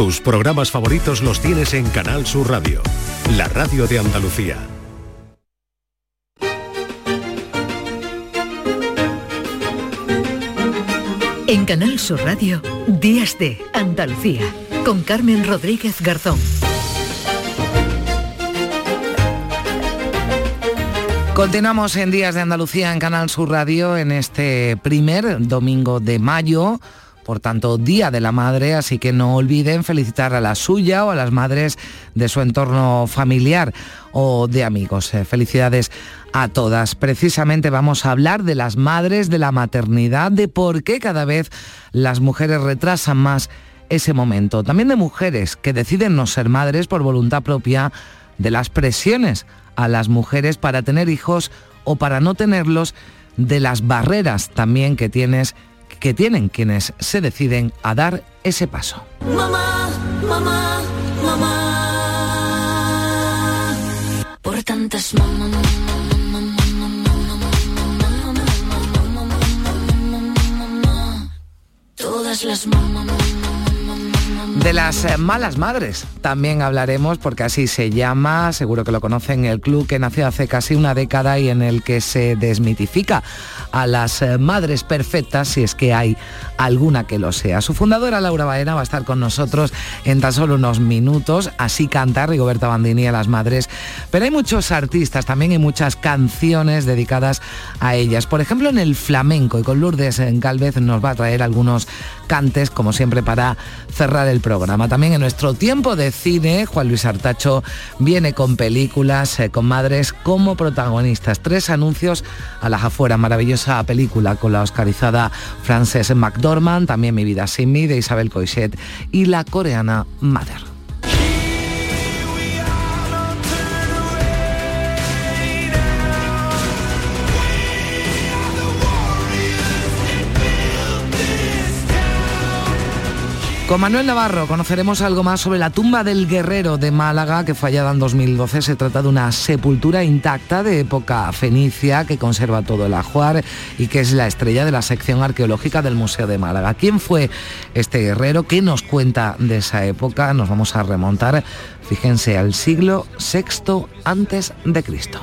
Tus programas favoritos los tienes en Canal Sur Radio, la radio de Andalucía. En Canal Sur Radio, Días de Andalucía, con Carmen Rodríguez Garzón. Continuamos en Días de Andalucía en Canal Sur Radio en este primer domingo de mayo por tanto, Día de la Madre, así que no olviden felicitar a la suya o a las madres de su entorno familiar o de amigos. Eh, felicidades a todas. Precisamente vamos a hablar de las madres, de la maternidad, de por qué cada vez las mujeres retrasan más ese momento. También de mujeres que deciden no ser madres por voluntad propia, de las presiones a las mujeres para tener hijos o para no tenerlos, de las barreras también que tienes que tienen quienes se deciden a dar ese paso. Mamá, mamá, mamá. Por tantas mamá. Todas las mamás. De las eh, malas madres también hablaremos porque así se llama, seguro que lo conocen, el club que nació hace casi una década y en el que se desmitifica a las eh, madres perfectas si es que hay alguna que lo sea. Su fundadora Laura Baena va a estar con nosotros en tan solo unos minutos, así canta Rigoberta Bandini a las madres, pero hay muchos artistas también y muchas canciones dedicadas a ellas. Por ejemplo en el flamenco y con Lourdes Galvez nos va a traer algunos cantes como siempre para cerrar el programa. También en nuestro tiempo de cine, Juan Luis Artacho viene con películas, eh, con madres como protagonistas. Tres anuncios a las afueras, maravillosa película con la oscarizada Frances McDormand, también Mi vida sin mí de Isabel Coixet y la coreana Mother. Con Manuel Navarro conoceremos algo más sobre la tumba del guerrero de Málaga que fue hallada en 2012. Se trata de una sepultura intacta de época fenicia que conserva todo el ajuar y que es la estrella de la sección arqueológica del Museo de Málaga. ¿Quién fue este guerrero? ¿Qué nos cuenta de esa época? Nos vamos a remontar, fíjense, al siglo VI antes de Cristo.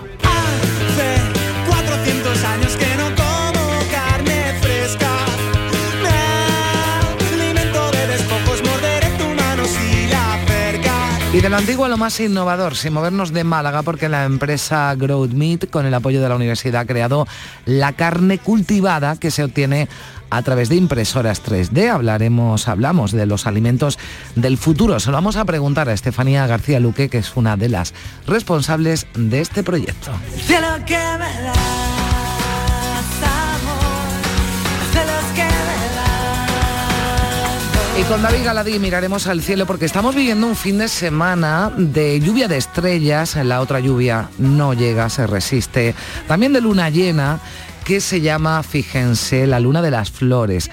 Y de lo antiguo a lo más innovador, sin movernos de Málaga, porque la empresa Growth Meat, con el apoyo de la universidad, ha creado la carne cultivada que se obtiene a través de impresoras 3D. Hablaremos, hablamos de los alimentos del futuro. Se lo vamos a preguntar a Estefanía García Luque, que es una de las responsables de este proyecto. Y con David Galadí miraremos al cielo porque estamos viviendo un fin de semana de lluvia de estrellas, la otra lluvia no llega, se resiste, también de luna llena que se llama, fíjense, la luna de las flores.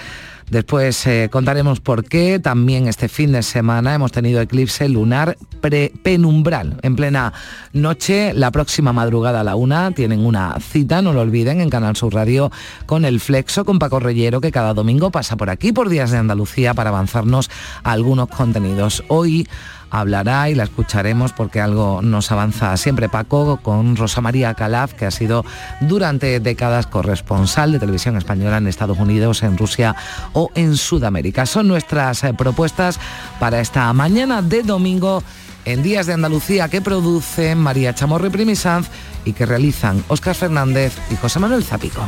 Después eh, contaremos por qué. También este fin de semana hemos tenido eclipse lunar pre- penumbral. En plena noche, la próxima madrugada a la una, tienen una cita, no lo olviden, en Canal Sur Radio con el Flexo, con Paco Reyero, que cada domingo pasa por aquí, por Días de Andalucía, para avanzarnos algunos contenidos. Hoy hablará y la escucharemos porque algo nos avanza siempre Paco con Rosa María Calaf, que ha sido durante décadas corresponsal de televisión española en Estados Unidos, en Rusia o en Sudamérica. Son nuestras eh, propuestas para esta mañana de domingo en Días de Andalucía que producen María Chamorro y Primisanz y que realizan Óscar Fernández y José Manuel Zapico.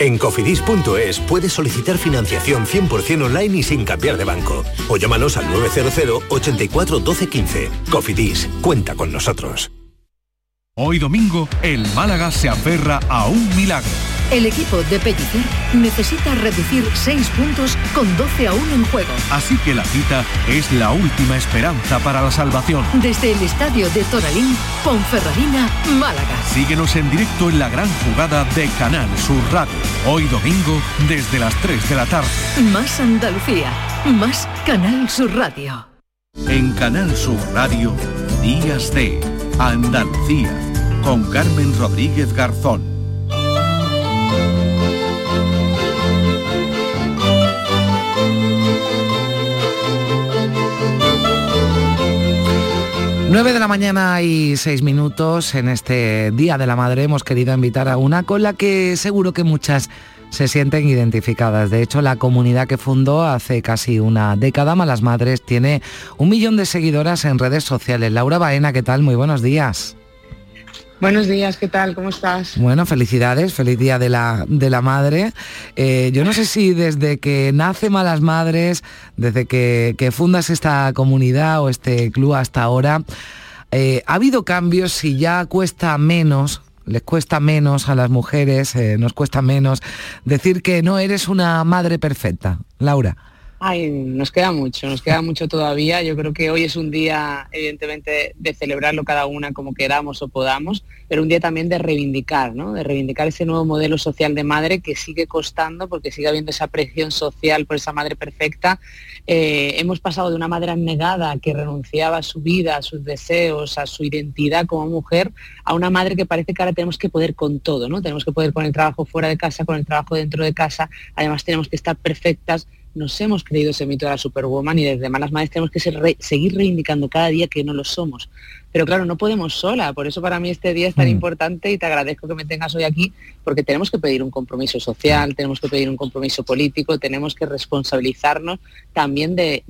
En cofidis.es puedes solicitar financiación 100% online y sin cambiar de banco. O llámanos al 900 84 12 15. Cofidis, cuenta con nosotros. Hoy domingo, el Málaga se aferra a un milagro. El equipo de Pellicer necesita reducir 6 puntos con 12 a 1 en juego. Así que la cita es la última esperanza para la salvación. Desde el estadio de Toralín, Ponferradina, Málaga. Síguenos en directo en la gran jugada de Canal Sur Radio. Hoy domingo, desde las 3 de la tarde. Más Andalucía, más Canal Sur Radio. En Canal Sur Radio, Días de Andalucía, con Carmen Rodríguez Garzón. 9 de la mañana y 6 minutos. En este Día de la Madre hemos querido invitar a una con la que seguro que muchas se sienten identificadas. De hecho, la comunidad que fundó hace casi una década, Malas Madres, tiene un millón de seguidoras en redes sociales. Laura Baena, ¿qué tal? Muy buenos días. Buenos días, ¿qué tal? ¿Cómo estás? Bueno, felicidades, feliz día de la, de la madre. Eh, yo no sé si desde que nace Malas Madres, desde que, fundas esta comunidad o este club hasta ahora, eh, ha habido cambios, si ya cuesta menos les cuesta menos a las mujeres, eh, nos cuesta menos decir que no eres una madre perfecta. Laura. Ay, nos queda mucho, nos queda mucho todavía. Yo creo que hoy es un día, evidentemente, de celebrarlo cada una como queramos o podamos, pero un día también de reivindicar, ¿no? De reivindicar ese nuevo modelo social de madre que sigue costando porque sigue habiendo esa presión social por esa madre perfecta. Eh, hemos pasado de una madre negada que renunciaba a su vida, a sus deseos, a su identidad como mujer, a una madre que parece que ahora tenemos que poder con todo, ¿no? Tenemos que poder con el trabajo fuera de casa, con el trabajo dentro de casa, además tenemos que estar perfectas nos hemos creído ese mito de la Superwoman y desde Malas Madres tenemos que seguir reivindicando cada día que no lo somos. Pero claro, no podemos sola, por eso para mí este día es tan mm. importante y te agradezco que me tengas hoy aquí, porque tenemos que pedir un compromiso social, tenemos que pedir un compromiso político, tenemos que responsabilizarnos también de,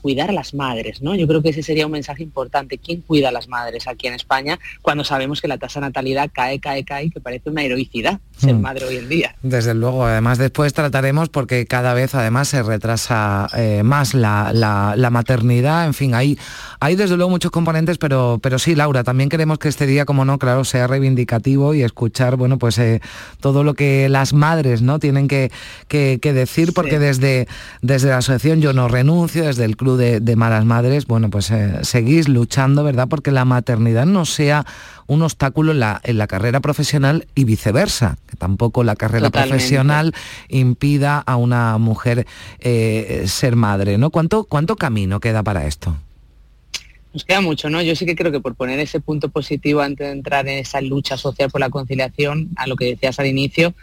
cuidar a las madres, ¿no? Yo creo que ese sería un mensaje importante. ¿Quién cuida a las madres aquí en España cuando sabemos que la tasa de natalidad cae, cae, cae, que parece una heroicidad ser mm. madre hoy en día? Desde luego, además después trataremos porque cada vez además se retrasa eh, más la, maternidad, en fin, hay, hay desde luego muchos componentes, pero pero sí, Laura, también queremos que este día, como no, claro, sea reivindicativo y escuchar, bueno, pues eh, todo lo que las madres no tienen que, decir, porque desde, desde la asociación Yo No Renuncio, desde el Club de, Malas Madres, bueno, pues eh, seguís luchando, ¿verdad? Porque la maternidad no sea un obstáculo en la, en la carrera profesional y viceversa, que tampoco la carrera profesional impida a una mujer eh, ser madre, ¿no? ¿Cuánto, ¿Cuánto camino queda para esto? Nos queda mucho, ¿no? Yo sí que creo que por poner ese punto positivo antes de entrar en esa lucha social por la conciliación, a lo que decías al inicio,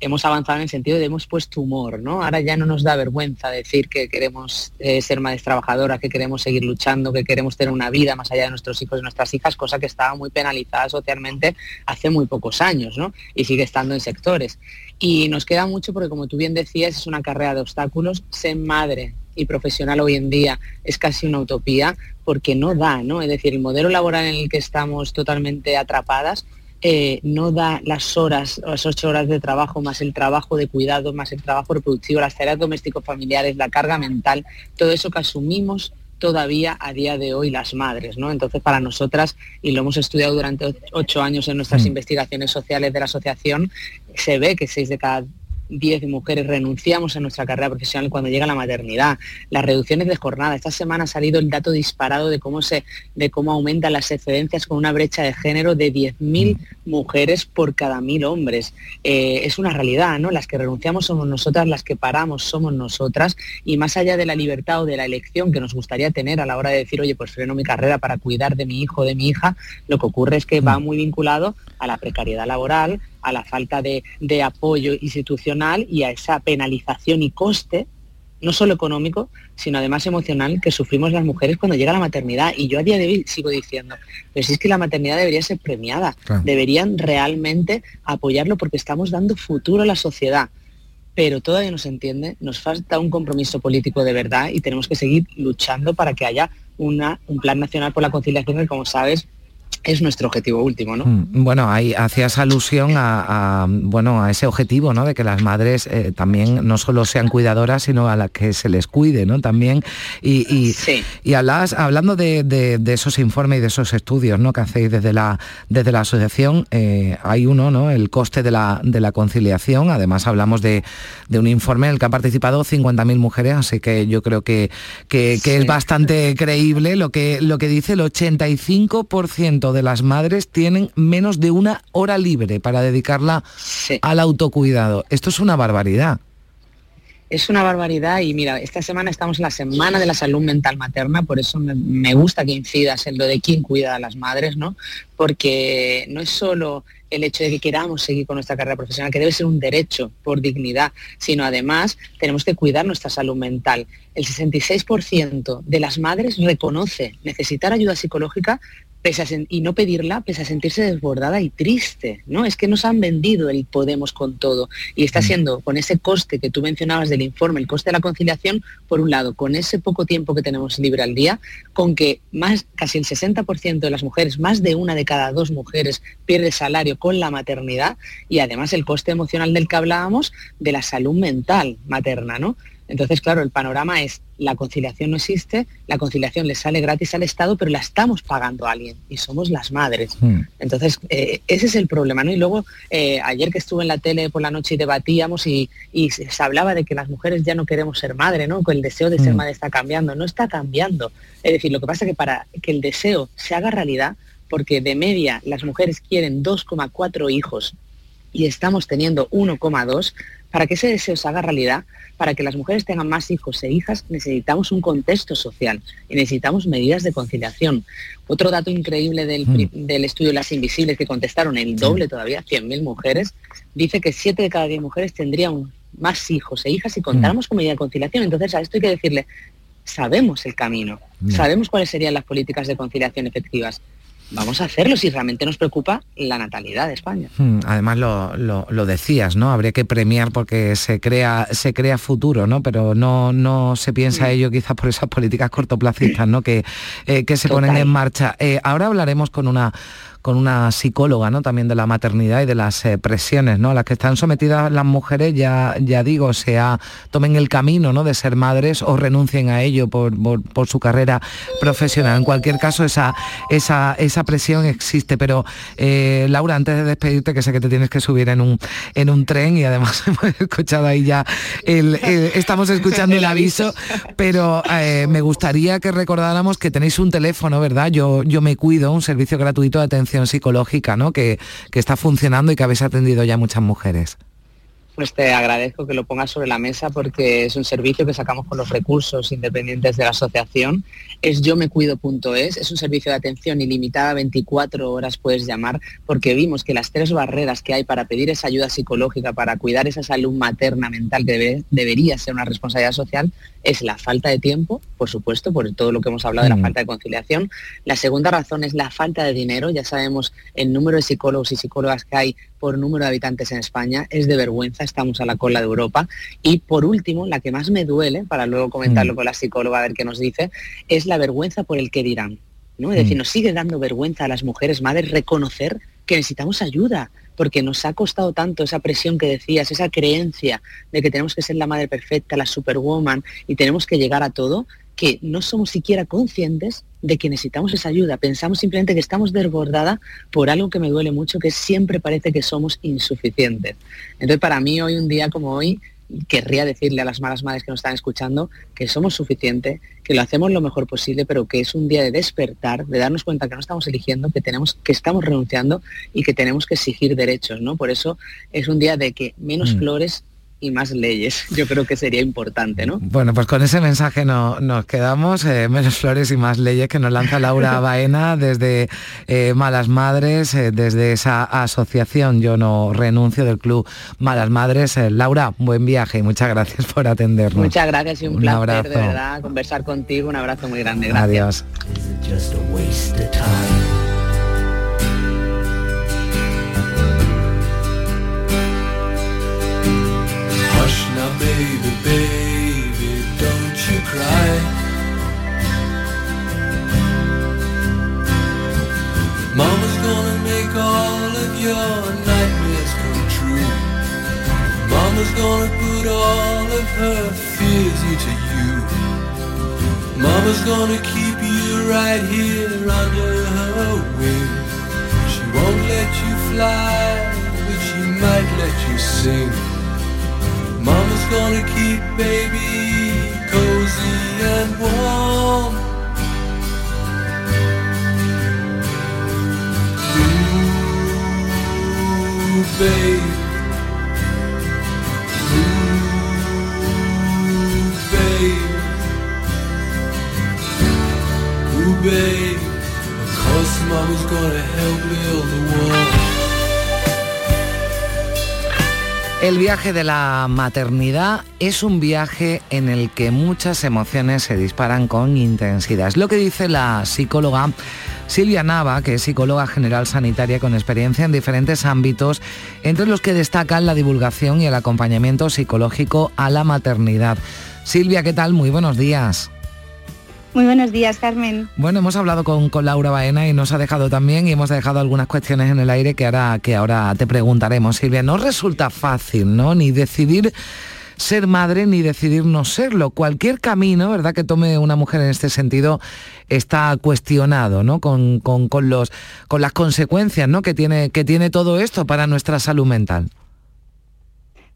hemos avanzado en el sentido de hemos puesto humor, ¿no? Ahora ya no nos da vergüenza decir que queremos eh, ser madres trabajadoras, que queremos seguir luchando, que queremos tener una vida más allá de nuestros hijos y nuestras hijas, cosa que estaba muy penalizada socialmente hace muy pocos años, ¿no? Y sigue estando en sectores. Y nos queda mucho porque, como tú bien decías, es una carrera de obstáculos. Ser madre y profesional hoy en día es casi una utopía porque no da, ¿no? Es decir, el modelo laboral en el que estamos totalmente atrapadas eh, no da las horas, las ocho horas de trabajo, más el trabajo de cuidado, más el trabajo reproductivo, las tareas domésticos familiares, la carga mental, todo eso que asumimos todavía a día de hoy las madres, ¿no? Entonces, para nosotras, y lo hemos estudiado durante ocho años en nuestras mm. investigaciones sociales de la asociación, se ve que seis de cada 10 mujeres renunciamos a nuestra carrera profesional cuando llega la maternidad, las reducciones de jornada. Esta semana ha salido el dato disparado de cómo, se, de cómo aumentan las excedencias con una brecha de género de 10.000 mujeres por cada 1.000 hombres. Eh, es una realidad, ¿no? Las que renunciamos somos nosotras, las que paramos somos nosotras y más allá de la libertad o de la elección que nos gustaría tener a la hora de decir, oye, pues freno mi carrera para cuidar de mi hijo o de mi hija, lo que ocurre es que va muy vinculado a la precariedad laboral, a la falta de, de apoyo institucional y a esa penalización y coste no solo económico, sino además emocional que sufrimos las mujeres cuando llega la maternidad. Y yo a día de hoy sigo diciendo, pero si es que la maternidad debería ser premiada, deberían realmente apoyarlo porque estamos dando futuro a la sociedad. Pero todavía no se entiende, nos falta un compromiso político de verdad y tenemos que seguir luchando para que haya una, un plan nacional por la conciliación que, como sabes, es nuestro objetivo último, ¿no? Mm, bueno, ahí hacías alusión a, bueno a ese objetivo, ¿no? De que las madres eh, también no solo sean cuidadoras, sino a las que se les cuide, ¿no? También y y, y hablando de, esos informes y de esos estudios, ¿no? Que hacéis desde la desde la asociación, eh, hay uno, ¿no? El coste de la de la conciliación. Además hablamos de, un informe en el que han participado 50.000 mujeres, así que yo creo que que, es bastante creíble lo que lo que dice el 85% de las madres tienen menos de una hora libre para dedicarla al autocuidado. Esto es una barbaridad. Es una barbaridad y mira, esta semana estamos en la Semana de la Salud Mental Materna, por eso me, gusta que incidas en lo de quién cuida a las madres, ¿no? Porque no es solo el hecho de que queramos seguir con nuestra carrera profesional, que debe ser un derecho por dignidad, sino además tenemos que cuidar nuestra salud mental. El 66% de las madres reconoce necesitar ayuda psicológica y no pedirla, pese a sentirse desbordada y triste, ¿no? Es que nos han vendido el Podemos con todo y está mm. siendo con ese coste que tú mencionabas del informe, el coste de la conciliación, por un lado, con ese poco tiempo que tenemos libre al día, con que más casi el 60% de las mujeres, más de una de cada dos mujeres pierde salario con la maternidad y además el coste emocional del que hablábamos de la salud mental materna, ¿no? Entonces, claro, el panorama es, la conciliación no existe, la conciliación le sale gratis al Estado, pero la estamos pagando a alguien y somos las madres. Hmm. Entonces, eh, ese es el problema, ¿no? Y luego, eh, ayer que estuve en la tele por la noche y debatíamos y, se hablaba de que las mujeres ya no queremos ser madre, ¿no? Que el deseo de ser hmm. madre está cambiando. No está cambiando. Es decir, lo que pasa es que para que el deseo se haga realidad, porque de media las mujeres quieren 2,4 hijos y estamos teniendo 1,2, para que ese deseo se haga realidad, para que las mujeres tengan más hijos e hijas, necesitamos un contexto social y necesitamos medidas de conciliación. Otro dato increíble del, mm. estudio Las Invisibles, que contestaron el doble todavía, 100.000 mujeres, dice que 7 de cada 10 mujeres tendrían más hijos e hijas si contáramos mm. con medidas de conciliación. Entonces a esto hay que decirle, sabemos el camino, sabemos cuáles serían las políticas de conciliación efectivas, vamos a hacerlo si realmente nos preocupa la natalidad de España. Hmm, además lo, decías, ¿no? Habría que premiar porque se crea, se crea futuro, ¿no? Pero no, no se piensa ello quizás por esas políticas cortoplacistas, ¿no? Que, eh, que se ponen en marcha. Eh, ahora hablaremos con una con una psicóloga ¿no? también de la maternidad y de las eh, presiones ¿no? a las que están sometidas las mujeres, ya, ya digo, sea tomen el camino ¿no? de ser madres o renuncien a ello por, su carrera profesional. En cualquier caso, esa, esa, esa presión existe. Pero eh, Laura, antes de despedirte, que sé que te tienes que subir en un, en un tren y además hemos escuchado ahí ya, el, estamos escuchando el aviso, pero eh, me gustaría que recordáramos que tenéis un teléfono, ¿verdad? Yo, yo me cuido, un servicio gratuito de atención psicológica ¿no? que, que está funcionando y que habéis atendido ya muchas mujeres. Pues te agradezco que lo pongas sobre la mesa porque es un servicio que sacamos con los recursos independientes de la asociación. Es yo me cuido.es, es un servicio de atención ilimitada, 24 horas puedes llamar, porque vimos que las tres barreras que hay para pedir esa ayuda psicológica, para cuidar esa salud materna mental que debería ser una responsabilidad social, es la falta de tiempo, por supuesto, por todo lo que hemos hablado de la mm. falta de conciliación. La segunda razón es la falta de dinero. Ya sabemos el número de psicólogos y psicólogas que hay por número de habitantes en España. Es de vergüenza, estamos a la cola de Europa. Y por último, la que más me duele, para luego comentarlo mm. con la psicóloga a ver qué nos dice, es la vergüenza por el que dirán. ¿no? Es decir, mm. nos sigue dando vergüenza a las mujeres madres reconocer que necesitamos ayuda, porque nos ha costado tanto esa presión que decías, esa creencia de que tenemos que ser la madre perfecta, la superwoman y tenemos que llegar a todo, que no somos siquiera conscientes de que necesitamos esa ayuda. Pensamos simplemente que estamos desbordada por algo que me duele mucho, que siempre parece que somos insuficientes. Entonces, para mí hoy, un día como hoy, querría decirle a las malas madres que nos están escuchando que somos suficientes, que lo hacemos lo mejor posible, pero que es un día de despertar, de darnos cuenta que no estamos eligiendo, que tenemos, que estamos renunciando y que tenemos que exigir derechos, ¿no? Por eso es un día de que menos Mm. flores y más leyes. Yo creo que sería importante, ¿no? Bueno, pues con ese mensaje no- nos quedamos, eh, menos flores y más leyes que nos lanza Laura Baena desde eh, Malas Madres, eh, desde esa asociación Yo no renuncio del club Malas Madres. Eh, Laura, buen viaje y muchas gracias por atendernos. Muchas gracias y un, Un placer abrazo. de verdad conversar contigo. Un abrazo muy grande. Gracias. Adiós. Baby, baby, don't you cry. Mama's gonna make all of your nightmares come true. Mama's gonna put all of her fears into you. Mama's gonna keep you right here under her wing. She won't let you fly, but she might let you sing. Mama's gonna keep baby cozy and warm. Ooh, babe. Ooh, babe. Ooh, babe. Of Mama's gonna help build the wall. El viaje de la maternidad es un viaje en el que muchas emociones se disparan con intensidad. Es lo que dice la psicóloga Silvia Nava, que es psicóloga general sanitaria con experiencia en diferentes ámbitos, entre los que destacan la divulgación y el acompañamiento psicológico a la maternidad. Silvia, ¿qué tal? Muy buenos días. Muy buenos días, Carmen. Bueno, hemos hablado con, con Laura Baena y nos ha dejado también y hemos dejado algunas cuestiones en el aire que ahora, que ahora te preguntaremos. Silvia, no resulta fácil, ¿no? Ni decidir ser madre ni decidir no serlo. Cualquier camino, ¿verdad?, que tome una mujer en este sentido está cuestionado, ¿no? Con, con- con los, con las consecuencias, ¿no? Que tiene, que tiene todo esto para nuestra salud mental.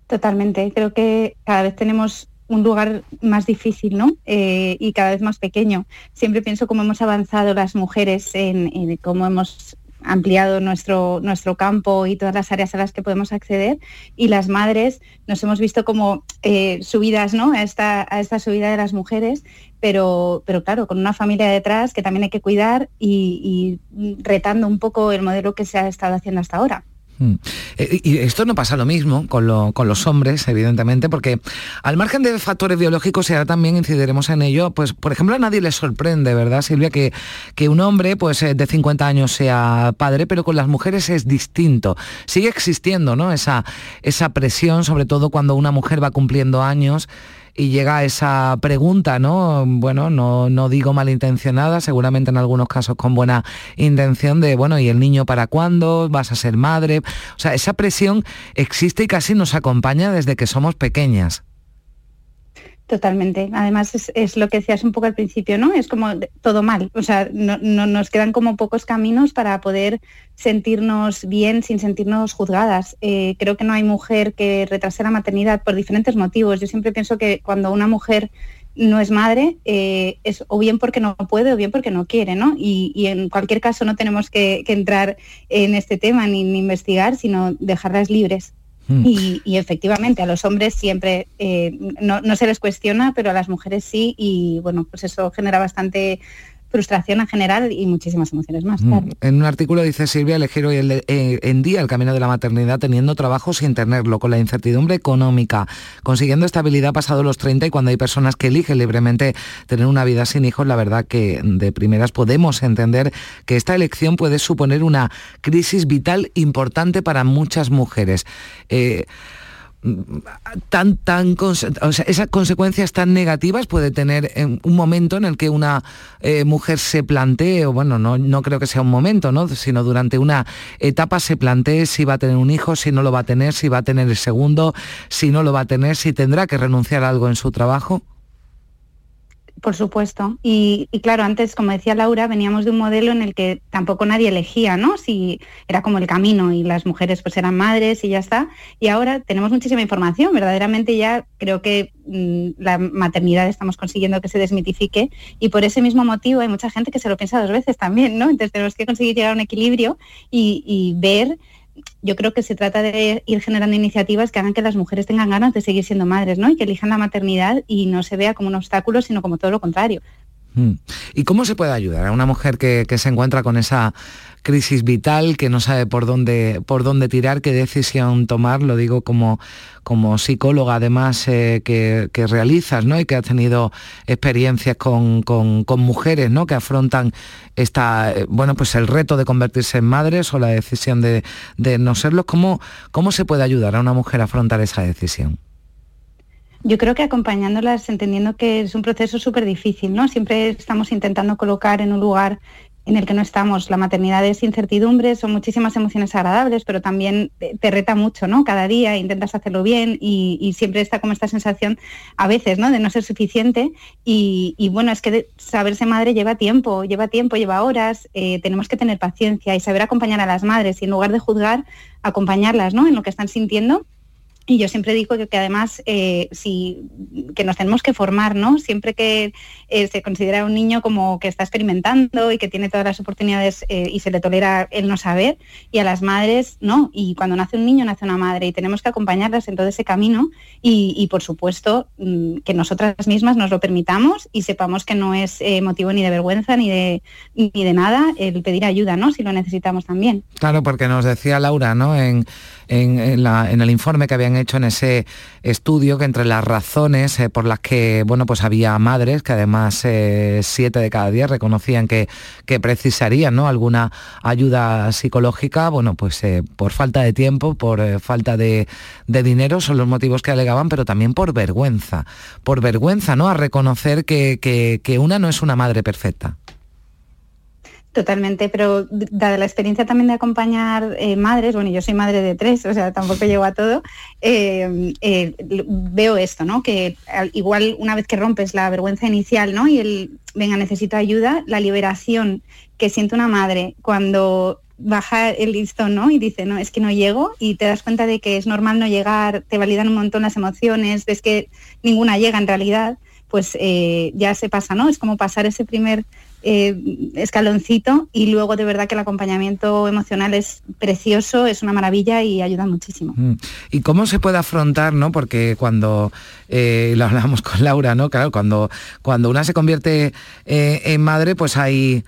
Totalmente. Creo que cada vez tenemos un lugar más difícil, ¿no? Eh, y cada vez más pequeño. Siempre pienso cómo hemos avanzado las mujeres en, cómo hemos ampliado nuestro, nuestro campo y todas las áreas a las que podemos acceder y las madres nos hemos visto como eh, subidas ¿no? a, esta, a esta subida de las mujeres, pero, pero claro, con una familia detrás que también hay que cuidar y retando un poco el modelo que se ha estado haciendo hasta ahora. Mm. Eh, Y esto no pasa lo mismo con, lo- con los hombres, evidentemente, porque al margen de factores biológicos, y ahora también incidiremos en ello, pues por ejemplo a nadie le sorprende, ¿verdad, Silvia, que, que un hombre pues eh, de 50 años sea padre, pero con las mujeres es distinto. Sigue existiendo, ¿no? Esa, esa presión, sobre todo cuando una mujer va cumpliendo años y llega esa pregunta, ¿no? Bueno, no, no digo malintencionada, seguramente en algunos casos con buena intención de, bueno, ¿y el niño para cuándo? ¿Vas a ser madre? O sea, esa presión existe y casi nos acompaña desde que somos pequeñas. Totalmente. Además es, lo que decías un poco al principio, ¿no? Es como todo mal. O sea, no, no- nos quedan como pocos caminos para poder sentirnos bien sin sentirnos juzgadas. Eh, creo que no hay mujer que retrase la maternidad por diferentes motivos. Yo siempre pienso que cuando una mujer no es madre, eh, es o bien porque no puede o bien porque no quiere, ¿no? Y, en cualquier caso no tenemos que, entrar en este tema ni investigar, sino dejarlas libres. Mm. Y, efectivamente a los hombres siempre eh, no, no se les cuestiona, pero a las mujeres sí y bueno, pues eso genera bastante frustración en general y muchísimas emociones más. Mm. claro. En un artículo dice Silvia, elegir hoy el- eh, en día el camino de la maternidad teniendo trabajo sin tenerlo, con la incertidumbre económica, consiguiendo estabilidad pasado los 30 y cuando hay personas que eligen libremente tener una vida sin hijos, la verdad que de primeras podemos entender que esta elección puede suponer una crisis vital importante para muchas mujeres. Eh, tan tan esas consecuencias tan negativas puede tener en un momento en el que una eh, mujer se plantee o bueno no no creo que sea un momento no sino durante una etapa se plantee si va a tener un hijo si no lo va a tener si va a tener el segundo si no lo va a tener si tendrá que renunciar a algo en su trabajo Por supuesto. Y, claro, antes, como decía Laura, veníamos de un modelo en el que tampoco nadie elegía, ¿no? Si era como el camino y las mujeres pues eran madres y ya está. Y ahora tenemos muchísima información. Verdaderamente ya creo que mmm, la maternidad estamos consiguiendo que se desmitifique y por ese mismo motivo hay mucha gente que se lo piensa dos veces también, ¿no? Entonces tenemos que conseguir llegar a un equilibrio y ver yo creo que se trata de ir generando iniciativas que hagan que las mujeres tengan ganas de seguir siendo madres, ¿no? Y que elijan la maternidad y no se vea como un obstáculo, sino como todo lo contrario. Hmm. ¿Y cómo se puede ayudar a una mujer que, que, se encuentra con esa crisis vital, que no sabe por dónde, por dónde tirar, qué decisión tomar? Lo digo como, como psicóloga además eh, que, que, realizas ¿no? y que has tenido experiencias con, con, mujeres ¿no? que afrontan esta, eh, bueno, pues el reto de convertirse en madres o la decisión de, de no serlo. ¿Cómo, ¿Cómo se puede ayudar a una mujer a afrontar esa decisión? Yo creo que acompañándolas, entendiendo que es un proceso súper difícil, ¿no? Siempre estamos intentando colocar en un lugar en el que no estamos. La maternidad es incertidumbre, son muchísimas emociones agradables, pero también te reta mucho, ¿no? Cada día intentas hacerlo bien y, siempre está como esta sensación a veces, ¿no? De no ser suficiente. Y, bueno, es que saberse madre lleva tiempo, lleva tiempo, lleva horas. Eh, tenemos que tener paciencia y saber acompañar a las madres y en lugar de juzgar, acompañarlas, ¿no? En lo que están sintiendo y yo siempre digo que, además eh, que nos tenemos que formar, ¿no? Siempre que eh, se considera un niño como que está experimentando y que tiene todas las oportunidades eh, y se le tolera el no saber, y a las madres no. Y cuando nace un niño nace una madre y tenemos que acompañarlas en todo ese camino y, y por supuesto mm, que nosotras mismas nos lo permitamos y sepamos que no es eh, motivo ni de vergüenza ni de, ni de nada el pedir ayuda, ¿no? Si lo necesitamos también. Claro, porque nos decía Laura, ¿no? En, en, en, la, en el informe que habían hecho en ese estudio que entre las razones eh, por las que bueno pues había madres que además eh, siete de cada diez reconocían que, que precisarían ¿no? alguna ayuda psicológica bueno pues eh, por falta de tiempo por falta de, de, dinero son los motivos que alegaban pero también por vergüenza. Por vergüenza no a reconocer que, que, que una no es una madre perfecta Totalmente, pero dada la experiencia también de acompañar eh, madres, bueno, yo soy madre de tres, o sea, tampoco llego a todo, eh, eh, veo esto, ¿no? Que igual una vez que rompes la vergüenza inicial, ¿no? Y el, venga, necesito ayuda, la liberación que siente una madre cuando baja el listón, ¿no? Y dice, no, es que no llego y te das cuenta de que es normal no llegar, te validan un montón las emociones, ves que ninguna llega en realidad, pues eh, ya se pasa, ¿no? Es como pasar ese primer eh, escaloncito y luego de verdad que el acompañamiento emocional es precioso, es una maravilla y ayuda muchísimo. Mm. ¿Y cómo se puede afrontar, no? Porque cuando eh, lo hablamos con Laura, ¿no? Claro, cuando, cuando una se convierte eh, en madre, pues hay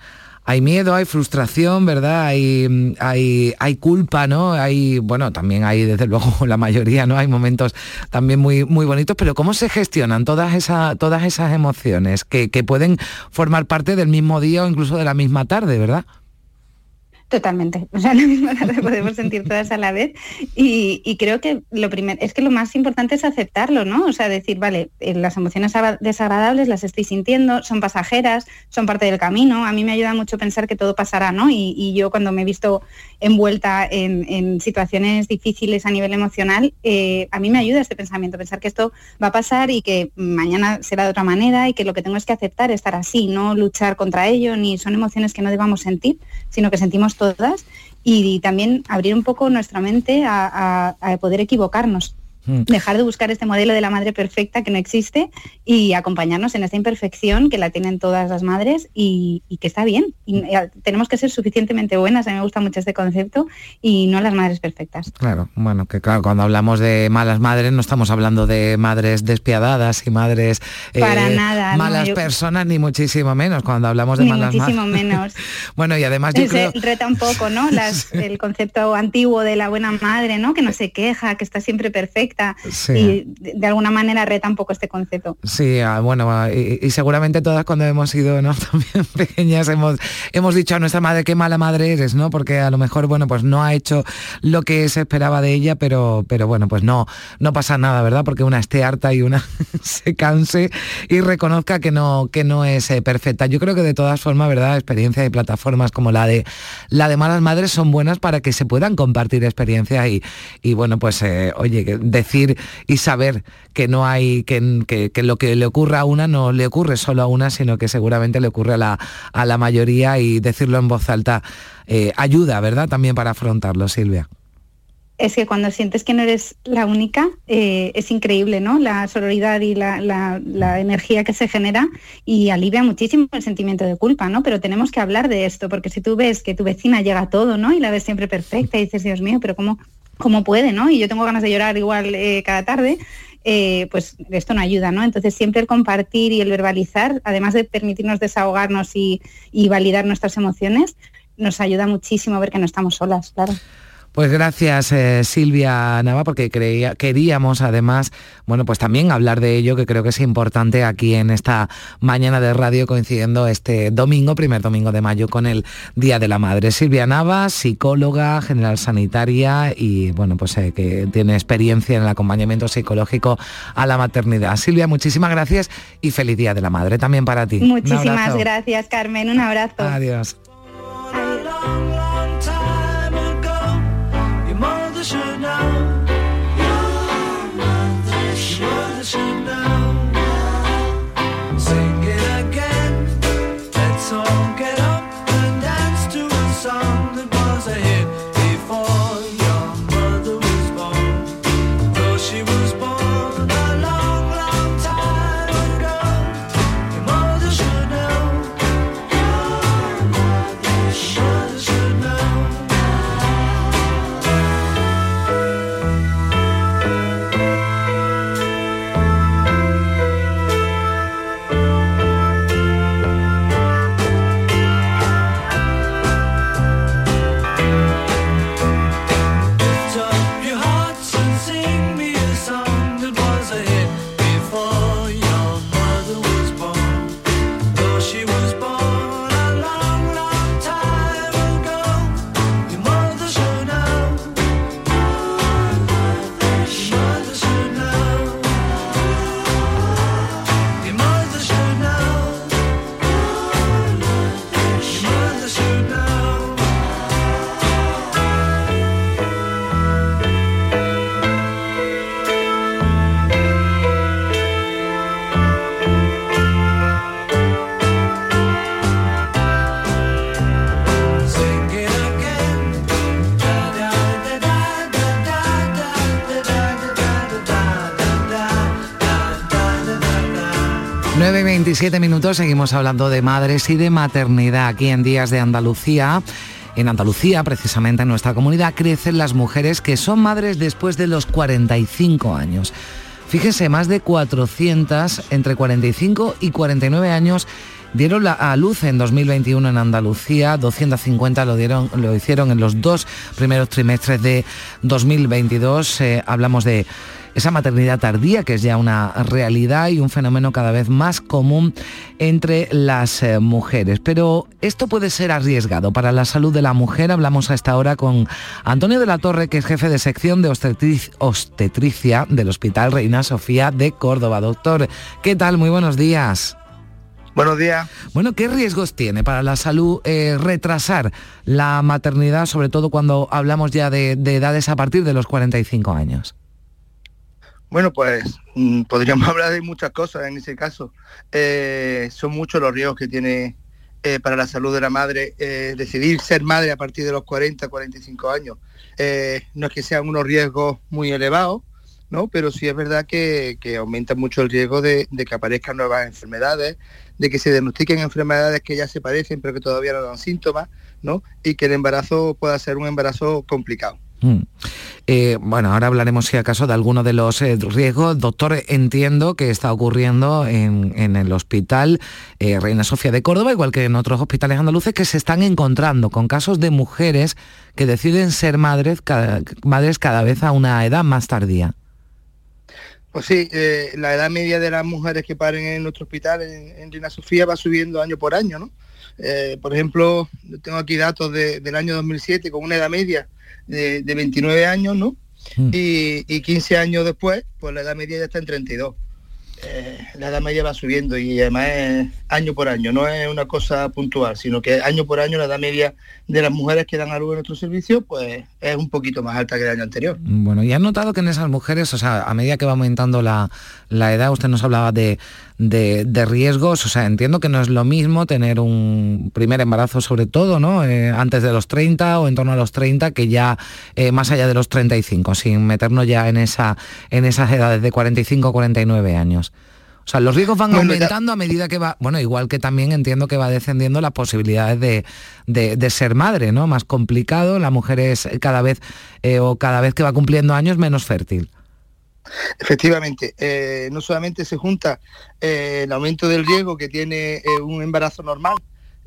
hay miedo, hay frustración, ¿verdad? Hay, hay, hay culpa, ¿no? Hay, bueno, también hay, desde luego, la mayoría, ¿no? Hay momentos también muy, muy bonitos, pero ¿cómo se gestionan todas, esa, todas esas emociones que, que pueden formar parte del mismo día o incluso de la misma tarde, ¿verdad? Totalmente, o sea, tarde podemos sentir todas a la vez y, creo que lo primero es que lo más importante es aceptarlo, ¿no? O sea, decir, vale, eh, las emociones desagradables las estoy sintiendo, son pasajeras, son parte del camino, a mí me ayuda mucho pensar que todo pasará, ¿no? Y, yo cuando me he visto envuelta en, en situaciones difíciles a nivel emocional, eh, a mí me ayuda este pensamiento, pensar que esto va a pasar y que mañana será de otra manera y que lo que tengo es que aceptar estar así, no luchar contra ello, ni son emociones que no debamos sentir, sino que sentimos todas y también abrir un poco nuestra mente a, poder equivocarnos. Mm. Dejar de buscar este modelo de la madre perfecta que no existe y acompañarnos en esta imperfección que la tienen todas las madres y, y que está bien. Y tenemos que ser suficientemente buenas, a mí me gusta mucho este concepto, y no las madres perfectas. Claro, bueno, que claro, cuando hablamos de malas madres no estamos hablando de madres despiadadas y madres eh, Para nada, malas no, yo... personas, ni muchísimo menos cuando hablamos de ni malas muchísimo menos. bueno, y además yo Se creo... reta un poco, ¿no? Las. El concepto antiguo de la buena madre, ¿no? Que no se queja, que está siempre perfecta Sí. y de, de, alguna manera reta un poco este concepto. Sí, ah, bueno, ah, y, y, seguramente todas cuando hemos sido ¿no? también pequeñas hemos, hemos dicho a nuestra madre qué mala madre eres, ¿no? Porque a lo mejor, bueno, pues no ha hecho lo que se esperaba de ella, pero, pero bueno, pues no, no pasa nada, ¿verdad? Porque una esté harta y una se canse y reconozca que no, que no es eh, perfecta. Yo creo que de todas formas, ¿verdad? Experiencias y plataformas como la de la de malas madres son buenas para que se puedan compartir experiencias y, y bueno, pues eh, oye, de decir y saber que no hay, que, que- que lo que le ocurra a una no le ocurre solo a una, sino que seguramente le ocurre a la, a la mayoría y decirlo en voz alta eh, ayuda, ¿verdad? También para afrontarlo, Silvia. es que cuando sientes que no eres la única, eh, es increíble, ¿no? La sororidad y la, la- la energía que se genera y alivia muchísimo el sentimiento de culpa, ¿no? Pero tenemos que hablar de esto, porque si tú ves que tu vecina llega a todo, ¿no? Y la ves siempre perfecta y dices, Dios mío, pero ¿cómo, cómo puede, ¿no? Y yo tengo ganas de llorar igual eh, cada tarde. eh, pues esto no ayuda, ¿no? Entonces siempre el compartir y el verbalizar, además de permitirnos desahogarnos y, y validar nuestras emociones, nos ayuda muchísimo a ver que no estamos solas, claro. Pues gracias eh, Silvia Nava, porque creía, queríamos además, bueno, pues también hablar de ello, que creo que es importante aquí en esta mañana de radio coincidiendo este domingo, primer domingo de mayo, con el Día de la Madre. Silvia Nava, psicóloga, general sanitaria y bueno, pues eh, que tiene experiencia en el acompañamiento psicológico a la maternidad. Silvia, muchísimas gracias y feliz Día de la Madre también para ti. Muchísimas gracias, Carmen. Un abrazo. Adiós. Your 9 y 27 minutos, seguimos hablando de madres y de maternidad aquí en Días de Andalucía. En Andalucía, precisamente en nuestra comunidad, crecen las mujeres que son madres después de los 45 años. Fíjense, más de 400 entre 45 y 49 años dieron la- a luz en 2021 en Andalucía, 250 lo, dieron, lo hicieron en los dos primeros trimestres de 2022. Eh, hablamos de esa maternidad tardía, que es ya una realidad y un fenómeno cada vez más común entre las eh, mujeres. Pero esto puede ser arriesgado para la salud de la mujer. Hablamos a esta hora con Antonio de la Torre, que es jefe de sección de obstetric- obstetricia del Hospital Reina Sofía de Córdoba. Doctor, ¿qué tal? Muy buenos días. Buenos días. Bueno, ¿qué riesgos tiene para la salud eh, retrasar la maternidad, sobre todo cuando hablamos ya de, de edades a partir de los 45 años? Bueno, pues mm, podríamos hablar de muchas cosas en ese caso. Eh, son muchos los riesgos que tiene eh, para la salud de la madre eh, decidir ser madre a partir de los 40, 45 años. No es que sean unos riesgos muy elevados, ¿no? Pero sí es verdad que, que aumenta mucho el riesgo de, de que aparezcan nuevas enfermedades, de que se diagnostiquen enfermedades que ya se parecen pero que todavía no dan síntomas, ¿no? Y que el embarazo pueda ser un embarazo complicado. Mm. Eh, bueno, ahora hablaremos si acaso de alguno de los eh, riesgos. Doctor, entiendo que está ocurriendo en, el hospital eh, Reina Sofía de Córdoba, igual que en otros hospitales andaluces, que se están encontrando con casos de mujeres que deciden ser madres cada, madres cada vez a una edad más tardía. Pues sí, la edad media de las mujeres que paren en nuestro hospital en, en Reina Sofía va subiendo año por año, ¿no? Eh, por ejemplo, tengo aquí datos de- del año 2007 con una edad media de, de 29 años, ¿no? Y, y 15 años después, pues la edad media ya está en 32. eh, la edad media va subiendo y además es año por año, no es una cosa puntual, sino que año por año la edad media de las mujeres que dan a luz en nuestro servicio pues es un poquito más alta que el año anterior. Bueno, y has notado que en esas mujeres, o sea, a medida que va aumentando la, la edad, usted nos hablaba de, de, de riesgos, o sea, entiendo que no es lo mismo tener un primer embarazo sobre todo, ¿no? Eh, antes de los 30 o en torno a los 30 que ya eh, más allá de los 35, sin meternos ya en, esa, en esas edades de 45 49 años. O sea, los riesgos van aumentando a medida que va, bueno, igual que también entiendo que va descendiendo las posibilidades de, de- de ser madre, ¿no? Más complicado, la mujer es cada vez, eh, o cada vez que va cumpliendo años, menos fértil. Efectivamente, eh, no solamente se junta eh, el aumento del riesgo que tiene eh, un embarazo normal,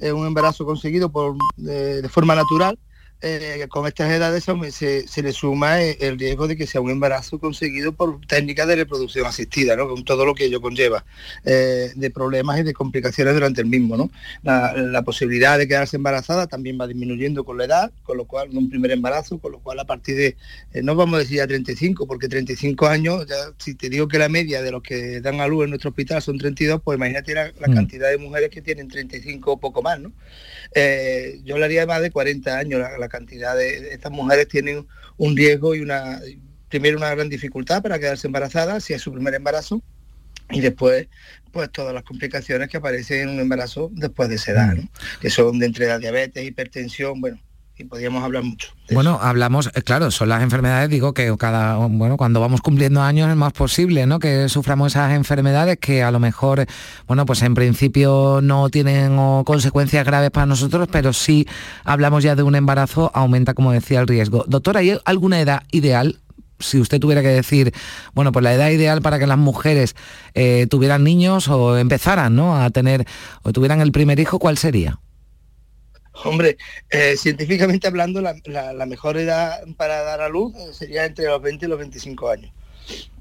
un embarazo conseguido por, de forma natural, eh, con estas edades se, le suma el riesgo de que sea un embarazo conseguido por técnicas de reproducción asistida, ¿no? con todo lo que ello conlleva, eh, de problemas y de complicaciones durante el mismo. ¿no? La, la posibilidad de quedarse embarazada también va disminuyendo con la edad, con lo cual, un primer embarazo, con lo cual a partir de, eh, no vamos a decir a 35, porque 35 años, ya, si te digo que la media de los que dan a luz en nuestro hospital son 32, pues imagínate la, la Mm. cantidad de mujeres que tienen 35 o poco más, ¿no? Eh, yo hablaría de más de 40 años, la, la cantidad de, estas mujeres tienen un riesgo y una, primero una gran dificultad para quedarse embarazadas, si es su primer embarazo, y después pues todas las complicaciones que aparecen en un embarazo después de esa edad, ¿no? que son de entre la diabetes, hipertensión, bueno, y podríamos hablar mucho. Bueno, hablamos, eh, claro, son las enfermedades, digo que cada, bueno, cuando vamos cumpliendo años es más posible, ¿no? Que suframos esas enfermedades que a lo mejor, bueno, pues en principio no tienen consecuencias graves para nosotros, pero sí hablamos ya de un embarazo, aumenta, como decía, el riesgo. Doctora, ¿hay alguna edad ideal? Si usted tuviera que decir, bueno, pues la edad ideal para que las mujeres eh, tuvieran niños o empezaran, ¿no? A tener, o tuvieran el primer hijo, ¿cuál sería? Hombre, eh, científicamente hablando, la, mejor edad para dar a luz eh, sería entre los 20 y los 25 años.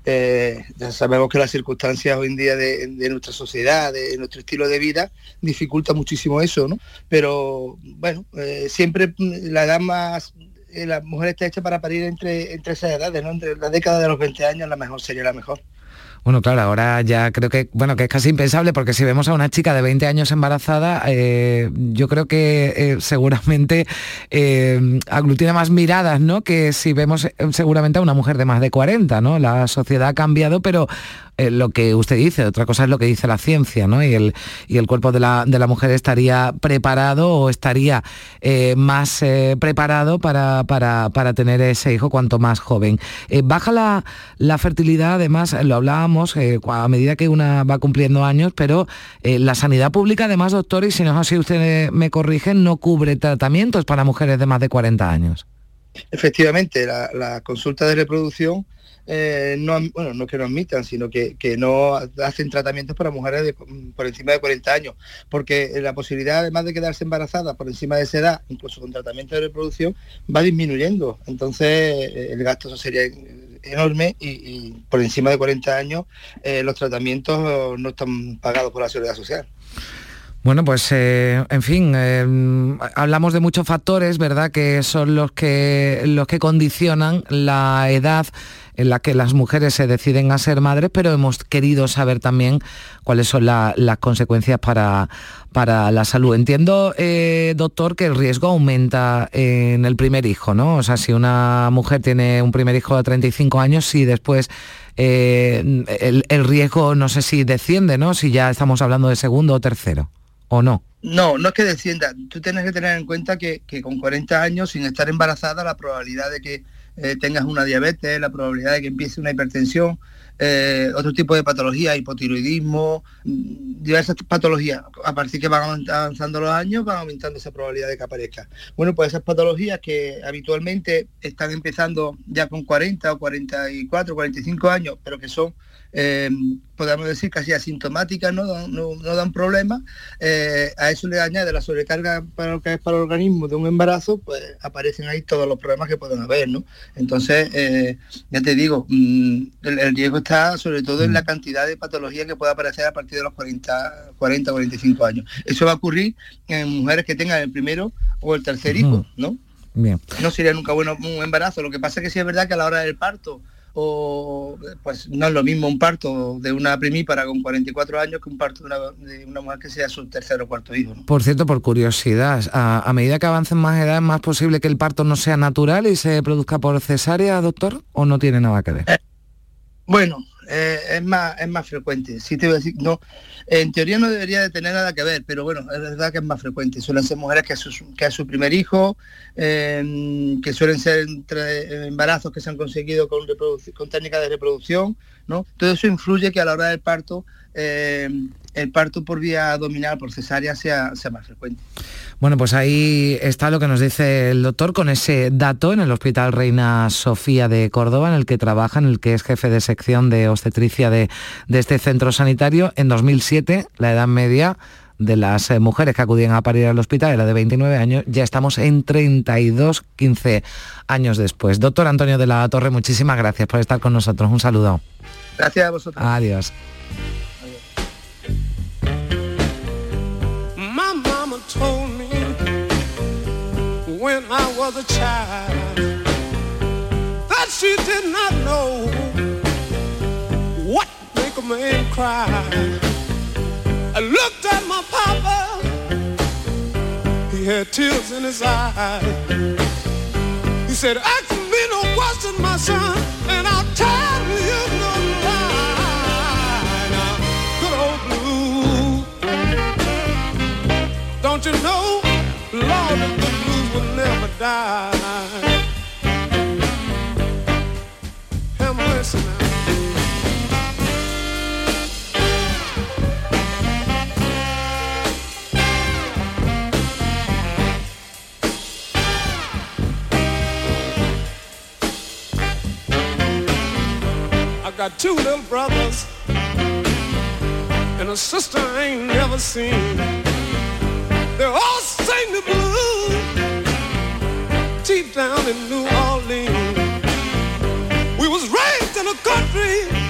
Eh, ya sabemos que las circunstancias hoy en día de, nuestra sociedad, de nuestro estilo de vida, dificulta muchísimo eso, ¿no? Pero bueno, siempre mm, la edad más, la mujer está hecha para parir entre, entre esas edades, ¿no? Entre la década de los 20 años la mejor sería la mejor. Bueno, claro, ahora ya creo que, bueno, que es casi impensable porque si vemos a una chica de 20 años embarazada, eh, yo creo que eh, seguramente eh, aglutina más miradas, ¿no? Que si vemos seguramente a una mujer de más de 40, ¿no? La sociedad ha cambiado, pero eh, lo que usted dice, otra cosa es lo que dice la ciencia, ¿no? Y el, y el cuerpo de la, de la mujer estaría preparado o estaría eh, más eh, preparado para, para, para tener ese hijo cuanto más joven. Baja la, la fertilidad, además, lo hablábamos, a medida que una va cumpliendo años, pero la sanidad pública, además, doctor, y si no es así, usted me corrige, no cubre tratamientos para mujeres de más de 40 años. Efectivamente, la consulta de reproducción eh, no, bueno, no que no admitan, sino que, que no hacen tratamientos para mujeres de- por encima de 40 años, porque la posibilidad, además de quedarse embarazada por encima de esa edad, incluso con tratamiento de reproducción, va disminuyendo. Entonces, eh, el gasto sería enorme y, por encima de 40 años eh, los tratamientos no están pagados por la seguridad social. Bueno, pues eh, en fin, eh, hablamos de muchos factores, ¿verdad? Que son los que los que condicionan la edad en la que las mujeres se deciden a ser madres, pero hemos querido saber también cuáles son la- las consecuencias para, para la salud. Entiendo, eh, doctor, que el riesgo aumenta en el primer hijo, ¿no? O sea, si una mujer tiene un primer hijo de 35 años, si después eh, el, el riesgo, no sé si desciende, ¿no? Si ya estamos hablando de segundo o tercero, ¿o no? No, no es que descienda. Tú tienes que tener en cuenta que, que con 40 años, sin estar embarazada, la probabilidad de que eh, tengas una diabetes, la probabilidad de que empiece una hipertensión, eh, otro tipo de patología, hipotiroidismo, mm, diversas patologías. A partir que van avanzando los años, van aumentando esa probabilidad de que aparezca. Bueno, pues esas patologías que habitualmente están empezando ya con 40 o 44, 45 años, pero que son eh, podemos decir casi asintomáticas, no dan, no, no dan problemas, eh, a eso le añade la sobrecarga para lo que es para el organismo de un embarazo, pues aparecen ahí todos los problemas que pueden haber, ¿no? Entonces, eh, ya te digo, mm, el, el riesgo está sobre todo en la cantidad de patología que puede aparecer a partir de los 40, 40 45 años. Eso va a ocurrir en mujeres que tengan el primero o el tercer hijo, ¿no? Bien. no sería nunca bueno un embarazo. Lo que pasa es que sí es verdad que a la hora del parto o pues no es lo mismo un parto de una primípara con 44 años que un parto de una, de una mujer que sea su tercer o cuarto hijo. ¿no? Por cierto, por curiosidad, a, a medida que avancen más edad, ¿es más posible que el parto no sea natural y se produzca por cesárea, doctor? ¿O no tiene nada que ver? Eh, bueno, eh, es más es más frecuente. Sí te voy a decir, no, en teoría no debería de tener nada que ver, pero bueno, es verdad que es más frecuente. Suelen ser mujeres que es su, que es su primer hijo, eh, que suelen ser entre embarazos que se han conseguido con, con técnicas de reproducción, ¿no? Todo eso influye que a la hora del parto, eh, el parto por vía abdominal, por cesárea, sea, sea más frecuente. Bueno, pues ahí está lo que nos dice el doctor con ese dato en el Hospital Reina Sofía de Córdoba, en el que trabaja, en el que es jefe de sección de obstetricia de, de este centro sanitario. En 2007, la edad media de las eh, mujeres que acudían a parir al hospital era de 29 años, ya estamos en 32, 15 años después. Doctor Antonio de la Torre, muchísimas gracias por estar con nosotros. Un saludo. Gracias a vosotros. Adiós. When I was a child that she did not know what make a man cry. I looked at my papa, he had tears in his eyes. He said, ask me no question, my son, and I'll tell you no lie. Now, good old blue. Don't you know, Lord, now. I got two little brothers and a sister I ain't never seen. In New Orleans. We was raised in a country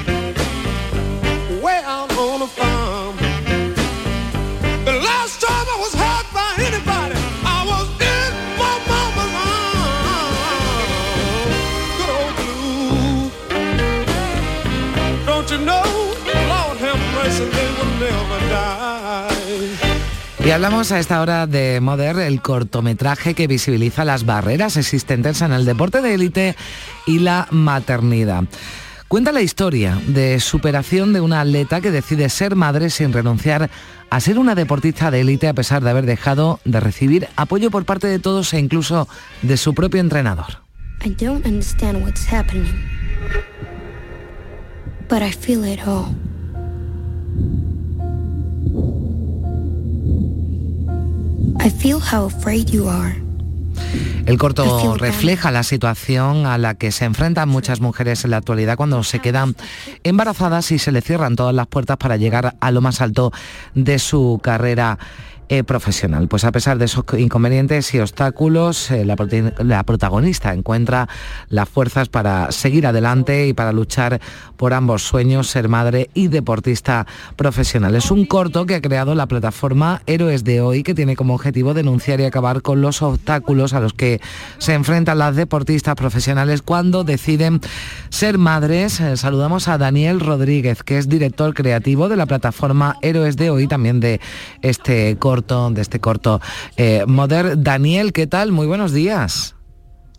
Y hablamos a esta hora de Mother, el cortometraje que visibiliza las barreras existentes en el deporte de élite y la maternidad. Cuenta la historia de superación de una atleta que decide ser madre sin renunciar a ser una deportista de élite a pesar de haber dejado de recibir apoyo por parte de todos e incluso de su propio entrenador. I feel how afraid you are. El corto refleja la situación a la que se enfrentan muchas mujeres en la actualidad cuando se quedan embarazadas y se le cierran todas las puertas para llegar a lo más alto de su carrera eh, profesional. Pues a pesar de esos inconvenientes y obstáculos, eh, la, protagonista encuentra las fuerzas para seguir adelante y para luchar por ambos sueños, ser madre y deportista profesional. Es un corto que ha creado la plataforma Héroes de Hoy, que tiene como objetivo denunciar y acabar con los obstáculos a los que se enfrentan las deportistas profesionales cuando deciden ser madres. Eh, Saludamos a Daniel Rodríguez, que es director creativo de la plataforma Héroes de Hoy, también de este corto, de este corto eh. Daniel, ¿qué tal? Muy buenos días.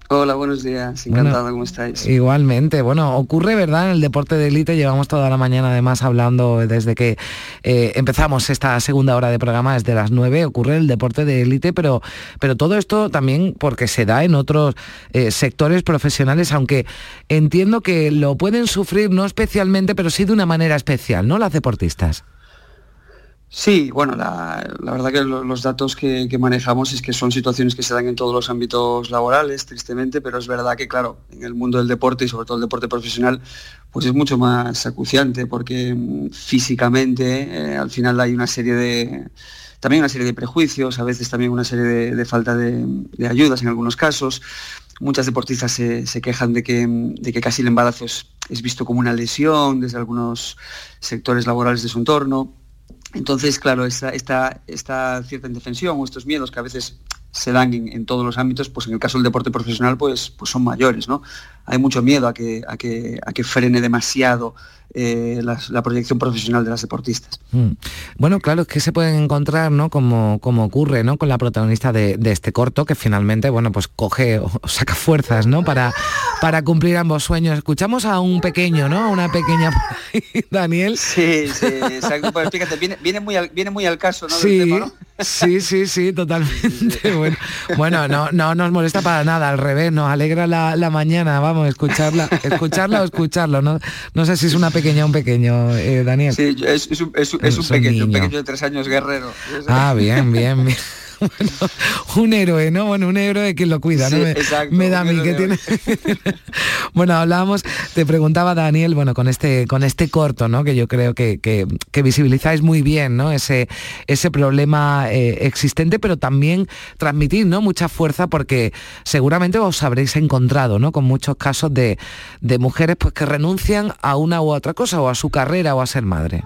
Hola, buenos días. Bueno, Encantado, ¿cómo estáis? Igualmente, bueno, ocurre, ¿verdad? En el deporte de élite llevamos toda la mañana además hablando desde que eh, empezamos esta segunda hora de programa desde las 9, ocurre el deporte de élite, pero, pero todo esto también porque se da en otros eh, sectores profesionales, aunque entiendo que lo pueden sufrir no especialmente, pero sí de una manera especial, ¿no? Las deportistas. Sí, bueno, la, verdad que lo- los datos que, manejamos es que son situaciones que se dan en todos los ámbitos laborales, tristemente, pero es verdad que, claro, en el mundo del deporte y sobre todo el deporte profesional, pues es mucho más acuciante porque mm, físicamente eh, al final hay una serie de también una serie de prejuicios, a veces también una serie de, falta de, ayudas en algunos casos. Muchas deportistas se, quejan de que, de que casi el embarazo es visto como una lesión desde algunos sectores laborales de su entorno. Entonces, claro, esta, esta, cierta indefensión o estos miedos que a veces se dan en, todos los ámbitos, pues en el caso del deporte profesional, pues, pues son mayores, ¿no? Hay mucho miedo a que, a que, a que frene demasiado eh, la, proyección profesional de las deportistas. Mm. Bueno, claro, es que se pueden encontrar, ¿no? Como, como ocurre, ¿no? Con la protagonista de, este corto, que finalmente, bueno, pues coge o, saca fuerzas, ¿no? Para, para cumplir ambos sueños. Escuchamos a un pequeño, ¿no? A una pequeña Daniel. Sí, sí, exacto. Pues fíjate, viene, viene, muy al, viene muy al caso, ¿no? Sí, sí, sí, sí, totalmente. Bueno, bueno, no, no nos molesta para nada, al revés, nos alegra la, la mañana, vamos, escucharla, escucharla o escucharlo, ¿no? No sé si es una pequeña pequeño, un pequeño, eh, Daniel. Sí, es, un, pequeño, un pequeño de tres años guerrero. Ah, bien, bien, bien. Un héroe, ¿no? Bueno, un héroe que lo cuida, ¿no? Me, da a mí que tiene. bueno, hablábamos, te preguntaba Daniel, bueno, con este, con este corto, ¿no? Que yo creo que, que, visibilizáis muy bien, ¿no? Ese, ese problema eh, existente, pero también transmitir, ¿no? Mucha fuerza porque seguramente os habréis encontrado, ¿no? Con muchos casos de, de mujeres pues que renuncian a una u otra cosa, o a su carrera, o a ser madre.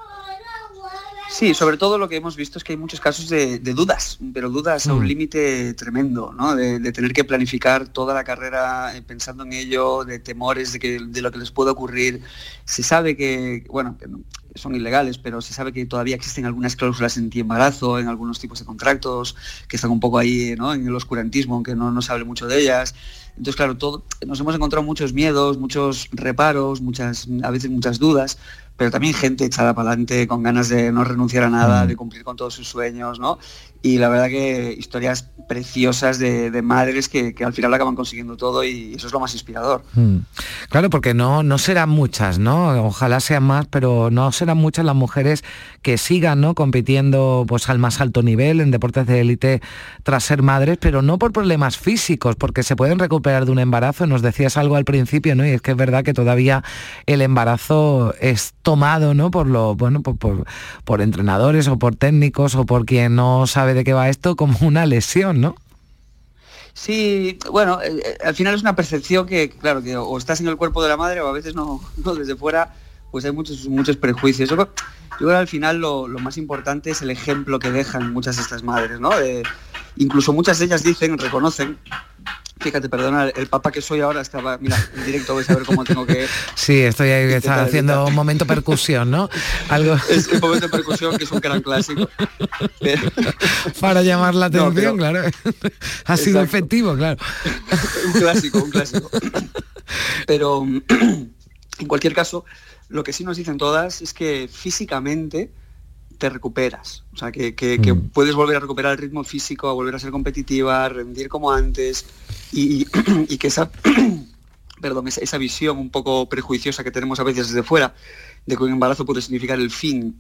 Sí, sobre todo lo que hemos visto es que hay muchos casos de, dudas, pero dudas a un mm. límite tremendo, ¿no? De, tener que planificar toda la carrera eh, pensando en ello, de temores de, que, de lo que les pueda ocurrir. Se sabe que, bueno, que son ilegales, pero se sabe que todavía existen algunas cláusulas anti-embarazo en algunos tipos de contratos, que están un poco ahí ¿no? en el oscurantismo, aunque no, no se hable mucho de ellas. Entonces, claro, todo, nos hemos encontrado muchos miedos, muchos reparos, muchas, a veces muchas dudas, pero también gente echada para adelante con ganas de no renunciar a nada, mm. de cumplir con todos sus sueños, ¿no? Y la verdad que historias preciosas de, madres que, al final acaban consiguiendo todo y eso es lo más inspirador. Mm. Claro, porque no, no serán muchas, ¿no? Ojalá sean más, pero no serán muchas las mujeres que sigan, ¿no? Compitiendo pues al más alto nivel en deportes de élite tras ser madres, pero no por problemas físicos, porque se pueden recuperar de un embarazo. Nos decías algo al principio, ¿no? Y es que es verdad que todavía el embarazo es tomado, ¿no? Por lo, bueno, por, por entrenadores o por técnicos o por quien no sabe de qué va esto como una lesión, ¿no? Sí, bueno, eh, eh, al final es una percepción que, claro, que o estás en el cuerpo de la madre o a veces no, desde fuera, pues hay muchos, muchos prejuicios. Yo, creo que al final lo, más importante es el ejemplo que dejan muchas de estas madres, ¿no? incluso muchas de ellas dicen, reconocen Fíjate, perdona, el papá que soy ahora estaba, mira, en directo vais a ver cómo tengo que... Sí, estoy ahí, está haciendo un momento percusión, ¿no? Algo... Es un momento de percusión que es un gran clásico. Para llamar la atención, claro. Ha sido efectivo, claro. un clásico, un clásico. Pero en cualquier caso, lo que sí nos dicen todas es que físicamente te recuperas. O sea, que, mm. puedes volver a recuperar el ritmo físico, a volver a ser competitiva, a rendir como antes y, que esa, perdón, esa, visión un poco prejuiciosa que tenemos a veces desde fuera de que un embarazo puede significar el fin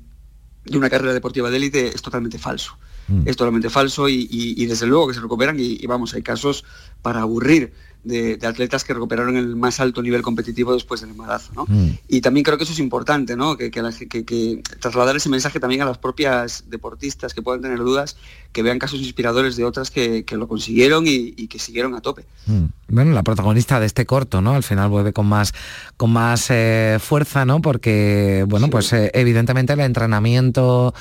de una carrera deportiva de élite es totalmente falso. Mm. Es totalmente falso y, desde luego que se recuperan y, vamos, hay casos para aburrir de, atletas que recuperaron el más alto nivel competitivo después del embarazo. ¿no? Mm. Y también creo que eso es importante, ¿no? que, que, trasladar ese mensaje también a las propias deportistas que puedan tener dudas, que vean casos inspiradores de otras que, lo consiguieron y, que siguieron a tope. Mm. Bueno, la protagonista de este corto, ¿no? Al final vuelve con más, con más eh, fuerza, ¿no? Porque, bueno, pues eh, evidentemente el entrenamiento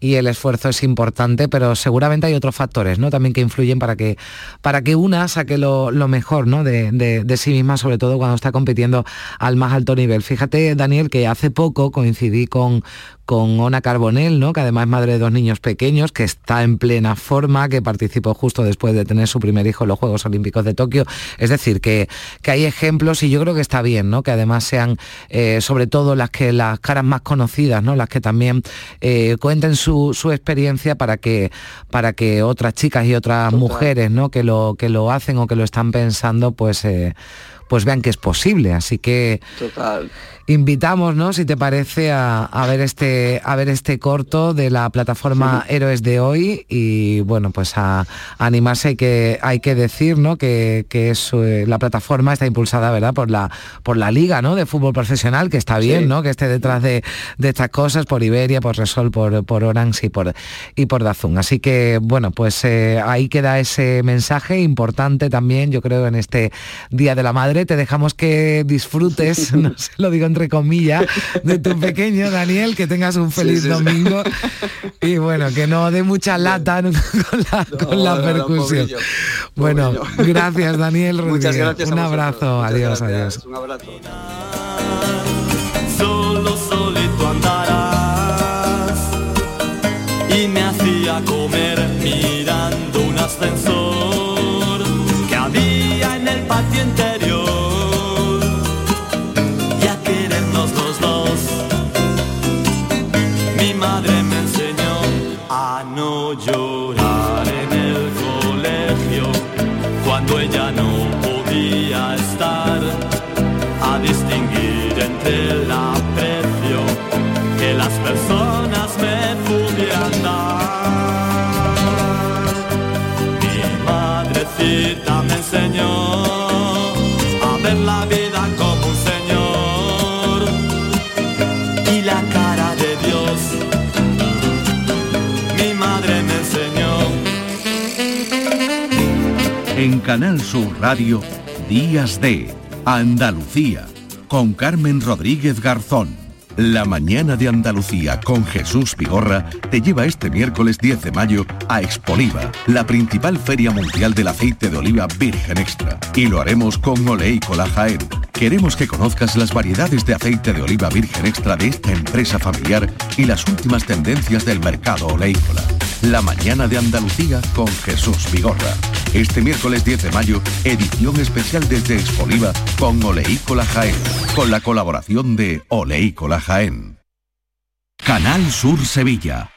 y el esfuerzo es importante, pero seguramente hay otros factores, ¿no? También que influyen para que, para que una saque lo, mejor, ¿no? De, de, sí misma, sobre todo cuando está compitiendo al más alto nivel. Fíjate, Daniel, que hace poco coincidí con, con Ona Carbonell, ¿no? que además es madre de dos niños pequeños, que está en plena forma, que participó justo después de tener su primer hijo en los Juegos Olímpicos de Tokio. Es decir, que, que hay ejemplos y yo creo que está bien, ¿no? que además sean eh, sobre todo las que las caras más conocidas, ¿no? las que también eh, cuenten su, experiencia para que, para que otras chicas y otras mujeres ¿no? que, lo, que lo hacen o que lo están pensando, pues, eh, pues vean que es posible. Así que Total invitamos, ¿no? Si te parece, a, ver este, a ver este corto de la plataforma Héroes de hoy y bueno, pues a, animarse hay que, hay que decir, ¿no? Que, es, eh, la plataforma está impulsada, ¿verdad? Por la, por la liga, ¿no? De fútbol profesional, que está bien, ¿no? Que esté detrás de, estas cosas, por Iberia, por Resol, por, por Orange y por, y por Dazun. Así que, bueno, pues eh, ahí queda ese mensaje importante también, yo creo, en este Día de la Madre ¿vale? Te dejamos que disfrutes, no se lo digo entre comillas, de tu pequeño Daniel, que tengas un feliz Sí, sí, sí. domingo y bueno, que no dé mucha lata con la, con la no, no, percusión. pobrillo, bueno, gracias Daniel Muchas Rodríguez. gracias a Un abrazo, Muchas adiós, gracias. adiós. Un abrazo. Solo solito andarás y me hacía comer mirando un ascensor madre me enseñó a no llorar en el colegio cuando ella no podía estar a distinguir entre el aprecio que las personas me pudieran dar. Mi madrecita me enseñó En Canal Sur Radio, Días de Andalucía, con Carmen Rodríguez Garzón. La mañana de Andalucía con Jesús Vigorra te lleva este miércoles 10 de mayo a Expoliva, la principal feria mundial del aceite de oliva virgen extra. Y lo haremos con Oleícola Jaén. Queremos que conozcas las variedades de aceite de oliva virgen extra de esta empresa familiar y las últimas tendencias del mercado oleícola. La mañana de Andalucía con Jesús Vigorra. Este miércoles 10 de mayo, edición especial desde Expoliva con Oleícola Jaén, con la colaboración de Oleícola Jaén. Canal Sur Sevilla.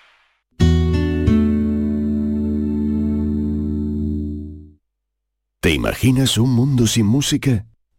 ¿Te imaginas un mundo sin música?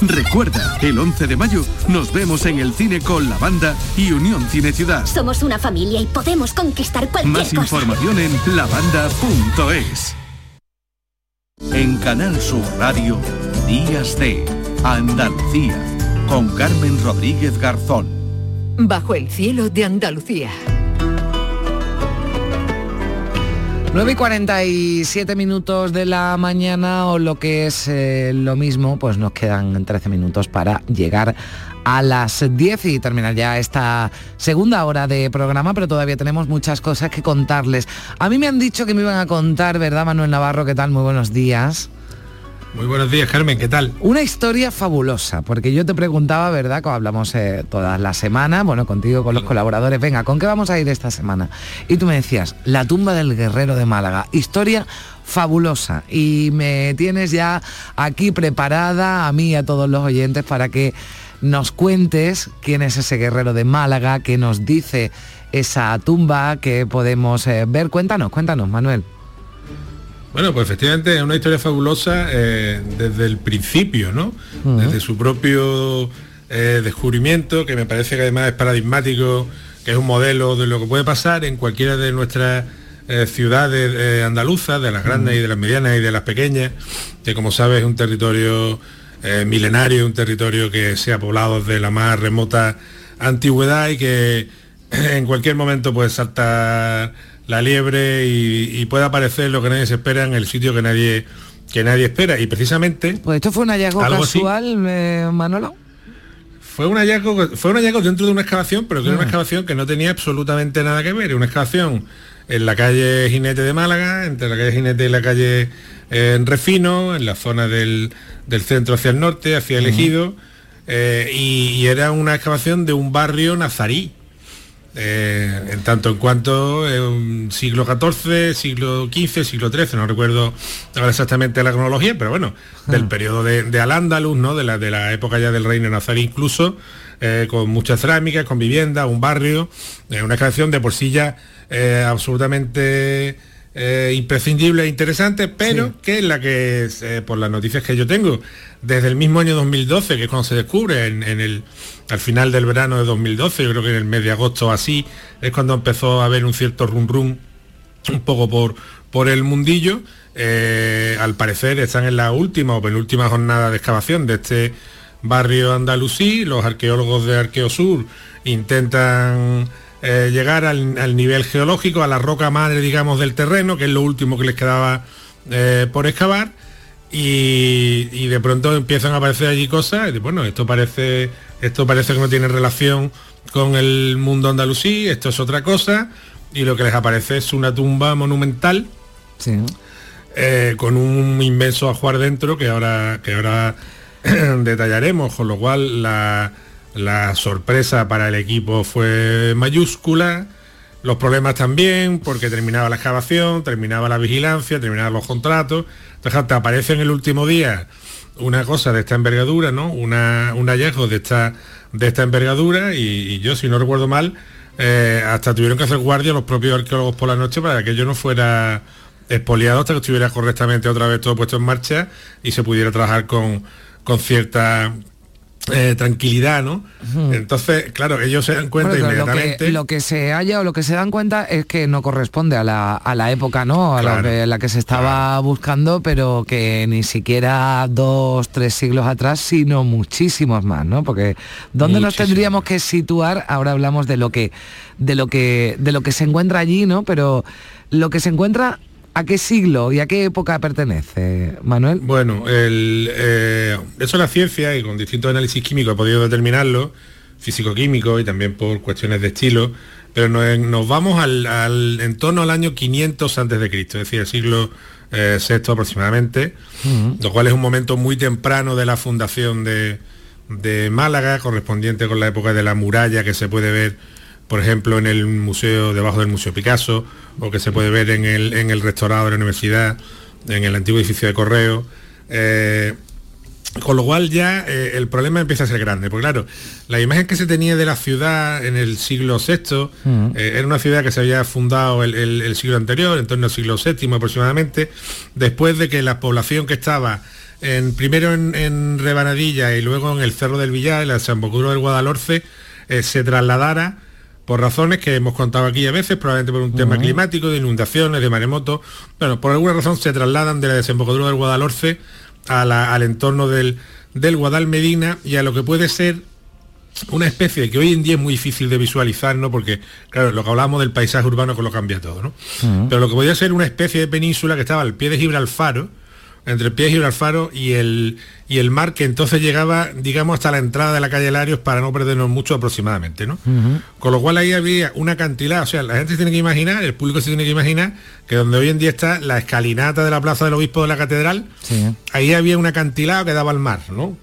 Recuerda, el 11 de mayo nos vemos en el cine con la banda y Unión Cine Ciudad. Somos una familia y podemos conquistar cualquier Más cosa. información en lavanda.es. En Canal Sur Radio, Días de Andalucía, con Carmen Rodríguez Garzón. Bajo el cielo de Andalucía. 9 y 47 minutos de la mañana o lo que es eh, lo mismo, pues nos quedan 13 minutos para llegar a las 10 y terminar ya esta segunda hora de programa, pero todavía tenemos muchas cosas que contarles. A mí me han dicho que me iban a contar, ¿verdad Manuel Navarro? ¿Qué tal? Muy buenos días. Muy buenos días, Carmen, ¿qué tal? Una historia fabulosa, porque yo te preguntaba, ¿verdad? Como hablamos eh, todas las semanas, bueno, contigo, con los colaboradores, venga, ¿con qué vamos a ir esta semana? Y tú me decías, la tumba del guerrero de Málaga, historia fabulosa. Y me tienes ya aquí preparada, a mí y a todos los oyentes, para que nos cuentes quién es ese guerrero de Málaga, qué nos dice esa tumba que podemos eh, ver. Cuéntanos, cuéntanos, Manuel. Bueno, pues efectivamente es una historia fabulosa eh, desde el principio, ¿no? Desde su propio eh, descubrimiento, que me parece que además es paradigmático, que es un modelo de lo que puede pasar en cualquiera de nuestras eh, ciudades andaluzas, de las grandes y de las medianas y de las pequeñas, que como sabes es un territorio milenario, un territorio que se ha poblado desde la más remota antigüedad y que en cualquier momento puede saltar la liebre y, y puede aparecer lo que nadie se espera en el sitio que nadie que nadie espera y precisamente Pues esto fue un hallazgo así. casual, eh, Manolo. fue un hallazgo fue un hallazgo dentro de una excavación pero que era una excavación que no tenía absolutamente nada que ver una excavación en la calle Jinete de Málaga entre la calle Jinete y la calle eh, en Refino en la zona del, del centro hacia el norte hacia el. Ejido eh, y, y era una excavación de un barrio nazarí. Eh, en tanto en cuanto eh, siglo XIV, siglo XV, siglo XIII, no recuerdo ahora exactamente la cronología, pero bueno, del periodo de, de Al-Ándalus, ¿no? de, la, de la época ya del reino nazarí incluso, eh, con muchas cerámicas, con vivienda, un barrio, eh, una canción de por sí ya absolutamente eh, imprescindible e interesante, pero que es la que, eh, por las noticias que yo tengo, desde el mismo año 2012, que es cuando se descubre, en, en el, al final del verano de 2012, yo creo que en el mes de agosto así, es cuando empezó a haber un cierto rum rum un poco por, por el mundillo. Eh, al parecer están en la última o penúltima jornada de excavación de este barrio andalusí. Los arqueólogos de Arqueosur intentan eh, llegar al, al nivel geológico, a la roca madre, digamos, del terreno, que es lo último que les quedaba eh, por excavar. Y, y de pronto empiezan a aparecer allí cosas. Y, bueno, esto parece, esto parece que no tiene relación con el mundo andalusí, esto es otra cosa. Y lo que les aparece es una tumba monumental. eh, con un inmenso ajuar dentro que ahora, que ahora detallaremos, con lo cual la, la sorpresa para el equipo fue mayúscula, los problemas también, porque terminaba la excavación, terminaba la vigilancia, terminaban los contratos, entonces te aparece en el último día una cosa de esta envergadura, ¿no? Una, un hallazgo de esta, envergadura y, yo, si no recuerdo mal, eh, hasta tuvieron que hacer guardia los propios arqueólogos por la noche para que yo no fuera expoliado hasta que estuviera correctamente otra vez todo puesto en marcha y se pudiera trabajar con cierta eh, tranquilidad, ¿no? Entonces, claro, ellos se dan cuenta Bueno, inmediatamente. Lo que, lo que se halla o lo que se dan cuenta es que no corresponde a la, a la época, ¿no? A la, que, la que se estaba buscando, pero que ni siquiera dos, tres siglos atrás, sino muchísimos más, ¿no? Porque ¿dónde nos tendríamos que situar? Ahora hablamos de lo que, de lo que, de lo que se encuentra allí, ¿no? Pero lo que se encuentra, ¿a qué siglo y a qué época pertenece, Manuel? Bueno, el, eh, eso la ciencia y con distintos análisis químicos he podido determinarlo, físico-químico y también por cuestiones de estilo, pero nos, nos vamos al, al- en torno al año 500 antes de Cristo, es decir, el siglo eh, VI aproximadamente, lo cual es un momento muy temprano de la fundación de, de Málaga, correspondiente con la época de la muralla que se puede ver, por ejemplo, en el museo, debajo del Museo Picasso, o que se puede ver en el, en el restaurado de la universidad, en el antiguo edificio de correo. Eh, con lo cual ya eh, el problema empieza a ser grande, porque claro, la imagen que se tenía de la ciudad en el siglo VI eh, era una ciudad que se había fundado el, el- el siglo anterior, en torno al siglo VII aproximadamente, después de que la población que estaba en, primero en, en Rebanadilla y luego en el Cerro del Villar, en la Desembocadura del Guadalhorce, se trasladara por razones que hemos contado aquí a veces, probablemente por un tema climático, de inundaciones, de maremotos, bueno, por alguna razón se trasladan de la desembocadura del Guadalhorce a la- al entorno del, del Guadalmedina y a lo que puede ser una especie que hoy en día es muy difícil de visualizar, ¿no? Porque, claro, lo que hablamos del paisaje urbano que lo cambia todo, ¿no? Pero lo que podía ser una especie de península que estaba al pie de Gibralfaro, entre el pie de Gibralfaro y el, y el mar, que entonces llegaba, digamos, hasta la entrada de la calle Larios para no perdernos mucho aproximadamente, ¿no? Con lo cual ahí había una cantidad, o sea, la gente se tiene que imaginar, el público se tiene que imaginar que donde hoy en día está la escalinata de la Plaza del Obispo de la Catedral, ahí había un acantilado que daba al mar, ¿no?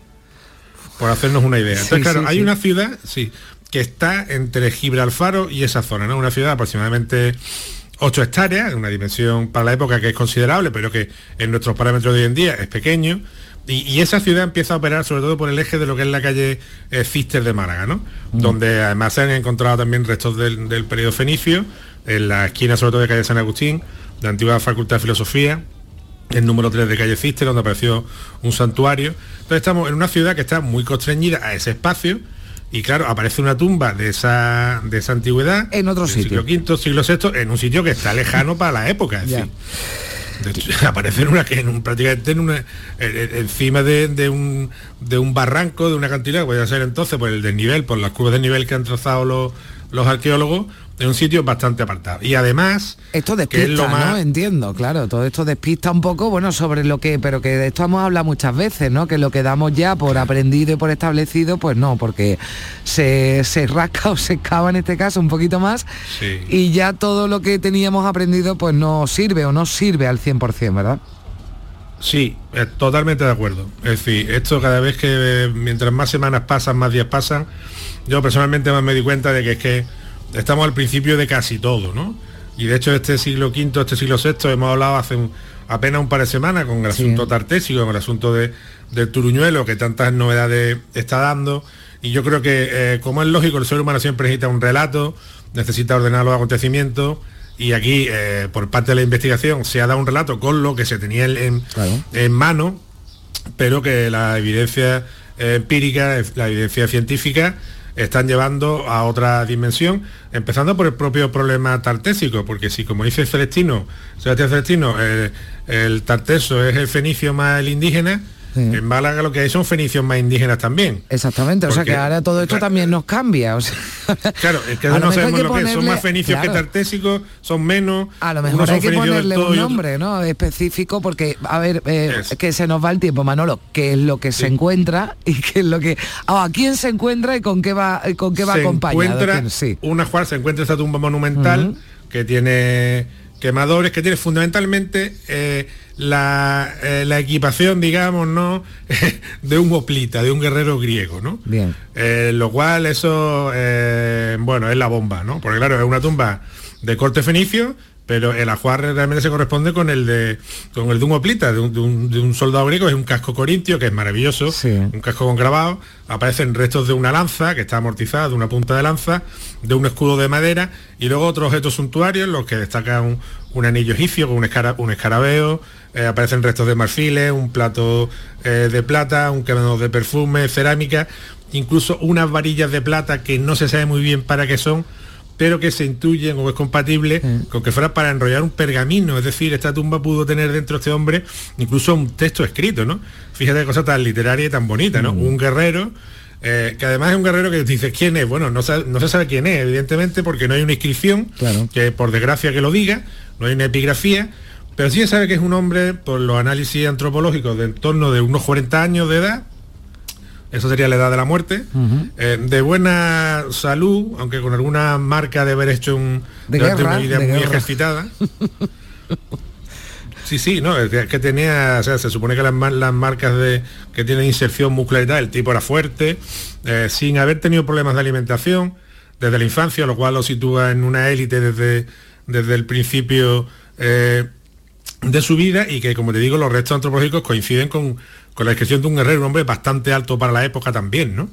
Por hacernos una idea. Entonces, Sí, claro, sí, hay una ciudad, sí, que está entre Gibralfaro y esa zona, ¿no? Una ciudad aproximadamente 8 hectáreas, una dimensión para la época que es considerable, pero que en nuestros parámetros de hoy en día es pequeño. Y, y esa ciudad empieza a operar sobre todo por el eje de lo que es la calle eh, Cister de Málaga, ¿no? Donde además se han encontrado también restos del, del periodo fenicio, en la esquina sobre todo de calle San Agustín, de la antigua Facultad de Filosofía, el número 3 de calle Cister, donde apareció un santuario. Entonces estamos en una ciudad que está muy constreñida a ese espacio y claro, aparece una tumba de esa, de esa antigüedad. En otro sitio. Siglo V, siglo VI, en un sitio que está lejano para la época. Es Ya. decir, de hecho, aparece en una que en un, prácticamente en una, en- en- encima de, de un, de un barranco, de una cantidad, que podría ser entonces por el desnivel, por las curvas de nivel que han trazado los, los arqueólogos, en un sitio bastante apartado. Y además, Esto que es despista, lo más ¿no? Entiendo, claro, todo esto despista un poco, bueno, sobre lo que, pero que de esto hemos hablado muchas veces, ¿no? Que lo que damos ya por aprendido y por establecido, pues no, porque se, se rasca o se excava en este caso un poquito más Sí. y ya todo lo que teníamos aprendido pues no sirve o no sirve al 100%, ¿verdad? Sí, eh, totalmente de acuerdo. Es decir, esto cada vez que mientras más semanas pasan, más días pasan, yo personalmente más me di cuenta de que es que estamos al principio de casi todo, ¿no? Y de hecho este siglo V, este siglo VI, hemos hablado hace un- apenas un par de semanas con el asunto tartésico, con el asunto de, del turuñuelo, que tantas novedades está dando. Y yo creo que, eh, como es lógico, el ser humano siempre necesita un relato, necesita ordenar los acontecimientos. Y aquí, eh, por parte de la investigación, se ha dado un relato con lo que se tenía en, en- en mano, pero que la evidencia eh, empírica, la evidencia científica, están llevando a otra dimensión, empezando por el propio problema tartésico, porque si como dice Celestino, Sebastián Celestino, el tarteso es el fenicio más el indígena, en Málaga lo que hay son fenicios más indígenas también. Exactamente, o sea que ahora todo esto también nos cambia. o sea, Claro, es que no sabemos que lo que son más fenicios claro. que tartésicos, son menos. A lo mejor hay que ponerle un nombre ¿no? específico porque, a ver, eh, que se nos va el tiempo, Manolo, qué es lo que se encuentra y qué es lo que... Ah, ¿A quién se encuentra y con qué va, y con qué va se acompañado? encuentra. Sí. una cual se encuentra esta tumba monumental que tiene quemadores, que tiene fundamentalmente eh, la, eh, la equipación, digamos, ¿no? de un hoplita, de un guerrero griego, ¿no? Bien. Eh, lo cual eso, bueno, es la bomba, ¿no? Porque claro, es una tumba de corte fenicio, pero el ajuar realmente se corresponde con el de con el de un hoplita, de un, de un- de un soldado griego, es un casco corintio, que es maravilloso, un casco con grabado, aparecen restos de una lanza, que está amortizada, de una punta de lanza, de un escudo de madera, y luego otros objetos suntuarios, los que destacan un, un anillo egipcio con un, escara- un escarabeo, eh, aparecen restos de marfiles, un plato eh, de plata, un quemador de perfume, cerámica, incluso unas varillas de plata que no se sabe muy bien para qué son, pero que se intuyen o es compatible con que fuera para enrollar un pergamino, es decir, esta tumba pudo tener dentro de este hombre incluso un texto escrito, ¿no? Fíjate qué cosa tan literaria y tan bonita, ¿no? Un guerrero, eh, que además es un guerrero que dices quién es, bueno, no, sa- no se sabe quién es, evidentemente, porque no hay una inscripción, que por desgracia que lo diga, no hay una epigrafía, pero sí se sabe que es un hombre, por los análisis antropológicos, de en torno de unos 40 años de edad, eso sería la edad de la muerte, eh, de buena salud, aunque con alguna marca de haber hecho un, De guerra, una vida de muy guerra. ejercitada. Sí, sí, no, es que- tenía, o sea, se supone que las, las marcas de que tienen inserción muscular y tal, el tipo era fuerte, eh, sin haber tenido problemas de alimentación desde la infancia, lo cual lo sitúa en una élite desde, desde el principio eh, de su vida y que, como te digo, los restos antropológicos coinciden con, con la descripción de un guerrero, un hombre bastante alto para la época también, ¿no?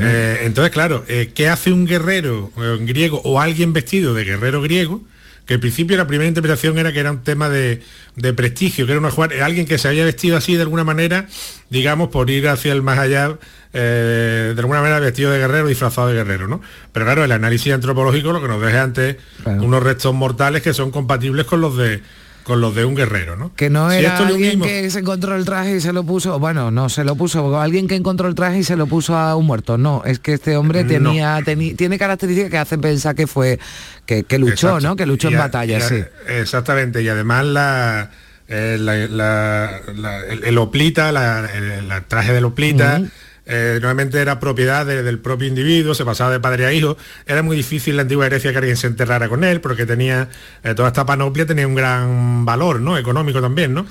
Eh, entonces, claro, eh, ¿qué hace un guerrero eh, griego o alguien vestido de guerrero griego? Que al principio la primera interpretación era que era un tema de, de prestigio, que era una alguien que se había vestido así de alguna manera, digamos, por ir hacia el más allá, eh, de alguna manera vestido de guerrero, disfrazado de guerrero, ¿no? Pero claro, el análisis antropológico lo que nos deja antes unos restos mortales que son compatibles con los de con los de un guerrero, ¿no? Que no Si era alguien que se encontró el traje y se lo puso, bueno, no se lo puso, alguien que encontró el traje y se lo puso a un muerto. No, es que este hombre No. tenía, teni- tiene características que hacen pensar que fue, que, que luchó, Exacto. ¿no? Que luchó Y en a- batalla, a- sí. Exactamente, y además la, eh, la- la- la- el, el oplita, la- el, el traje del oplita. Eh, normalmente era propiedad de- del propio individuo, se pasaba de padre a hijo. Era muy difícil la antigua Grecia que alguien se enterrara con él, porque tenía eh, toda esta panoplia tenía un gran valor, ¿no? Económico también, ¿no?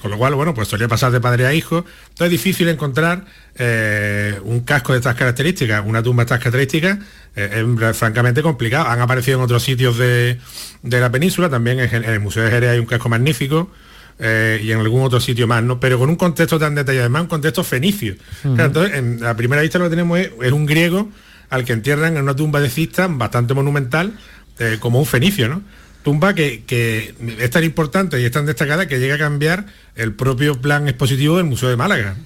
Con lo cual, bueno, pues solía pasar de padre a hijo. Entonces es difícil encontrar eh, un casco de estas características, una tumba de estas características, eh, es francamente complicado. Han aparecido en otros sitios de, de la península, también en, en el Museo de Jerez hay un casco magnífico. Eh, y en algún otro sitio más, ¿no? Pero con un contexto tan detallado, además un contexto fenicio. Claro, entonces, en la primera vista lo que tenemos es, es un griego al que entierran en una tumba de cista bastante monumental, eh, como un fenicio, ¿no? Tumba que, que es tan importante y es tan destacada que llega a cambiar el propio plan expositivo del Museo de Málaga.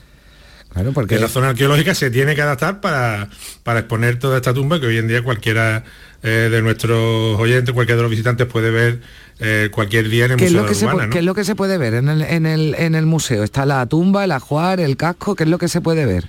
Claro, porque Que la zona arqueológica se tiene que adaptar para, para exponer toda esta tumba que hoy en día cualquiera eh, de nuestros oyentes, cualquiera de los visitantes puede ver eh, cualquier día en el ¿Qué es, Museo lo de que se, Urbana, pu- ¿no? qué es lo que se puede ver en el, en, el, en el museo? Está la tumba, el ajuar, el casco, ¿qué es lo que se puede ver?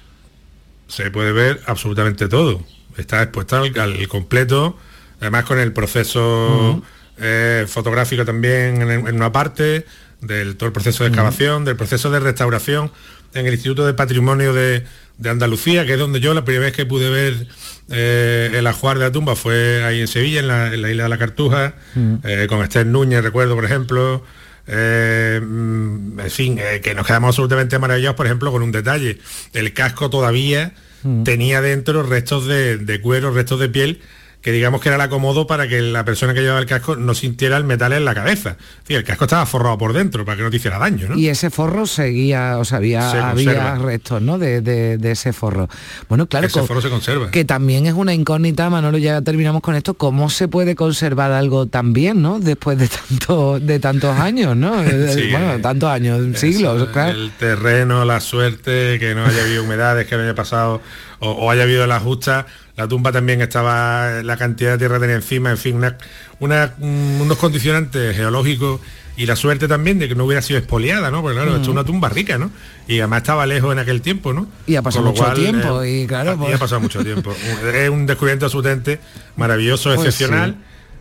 se puede ver absolutamente todo. Está expuesta al, al completo, además con el proceso eh, fotográfico también en, en una parte, del todo el proceso de excavación, del proceso de restauración en el Instituto de Patrimonio de, de Andalucía, que es donde yo la primera vez que pude ver eh, el ajuar de la tumba fue ahí en Sevilla, en la, en la isla de la Cartuja, Mm. eh, con Esther Núñez, recuerdo, por ejemplo. eh, mm, en fin, eh, que nos quedamos absolutamente maravillados, por ejemplo, con un detalle. El casco todavía Mm. tenía dentro restos de, de cuero, restos de piel que digamos que era el acomodo para que la persona que llevaba el casco no sintiera el metal en la cabeza. Sí, el casco estaba forrado por dentro para que no te hiciera daño, ¿no? Y ese forro seguía, o sea, había, Se había restos, ¿no? De, de- de ese forro. Bueno, claro, Ese forro se conserva. que también es una incógnita, Manolo, ya terminamos con esto, ¿cómo se puede conservar algo tan bien, ¿no? Después de tanto, de tantos años, ¿no? Eh, Sí, bueno, tantos años, siglos, claro. El terreno, la suerte, que no haya habido humedades, que no haya pasado, o, o haya habido la justa. La tumba también estaba, la cantidad de tierra tenía encima, en fin, una, una- mm, unos condicionantes geológicos y la suerte también de que no hubiera sido expoliada, ¿no? Porque claro, esto es una tumba rica, ¿no? Y además estaba lejos en aquel tiempo, ¿no? Y ha pasado mucho cual, tiempo, eh, y claro, y pues- ha pasado mucho tiempo. es un descubrimiento absolutamente maravilloso, Pues excepcional.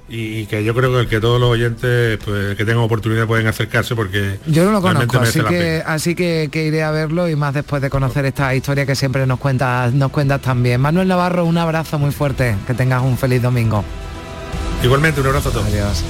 Y que yo creo que, que todos los oyentes pues, que tengan oportunidad pueden acercarse porque Yo no lo conozco, así que, así que, que iré a verlo y más después de conocer esta historia que siempre nos cuentas, nos cuentas también. Manuel Navarro, un abrazo muy fuerte, que tengas un feliz domingo. Igualmente, un abrazo a todos. Adiós.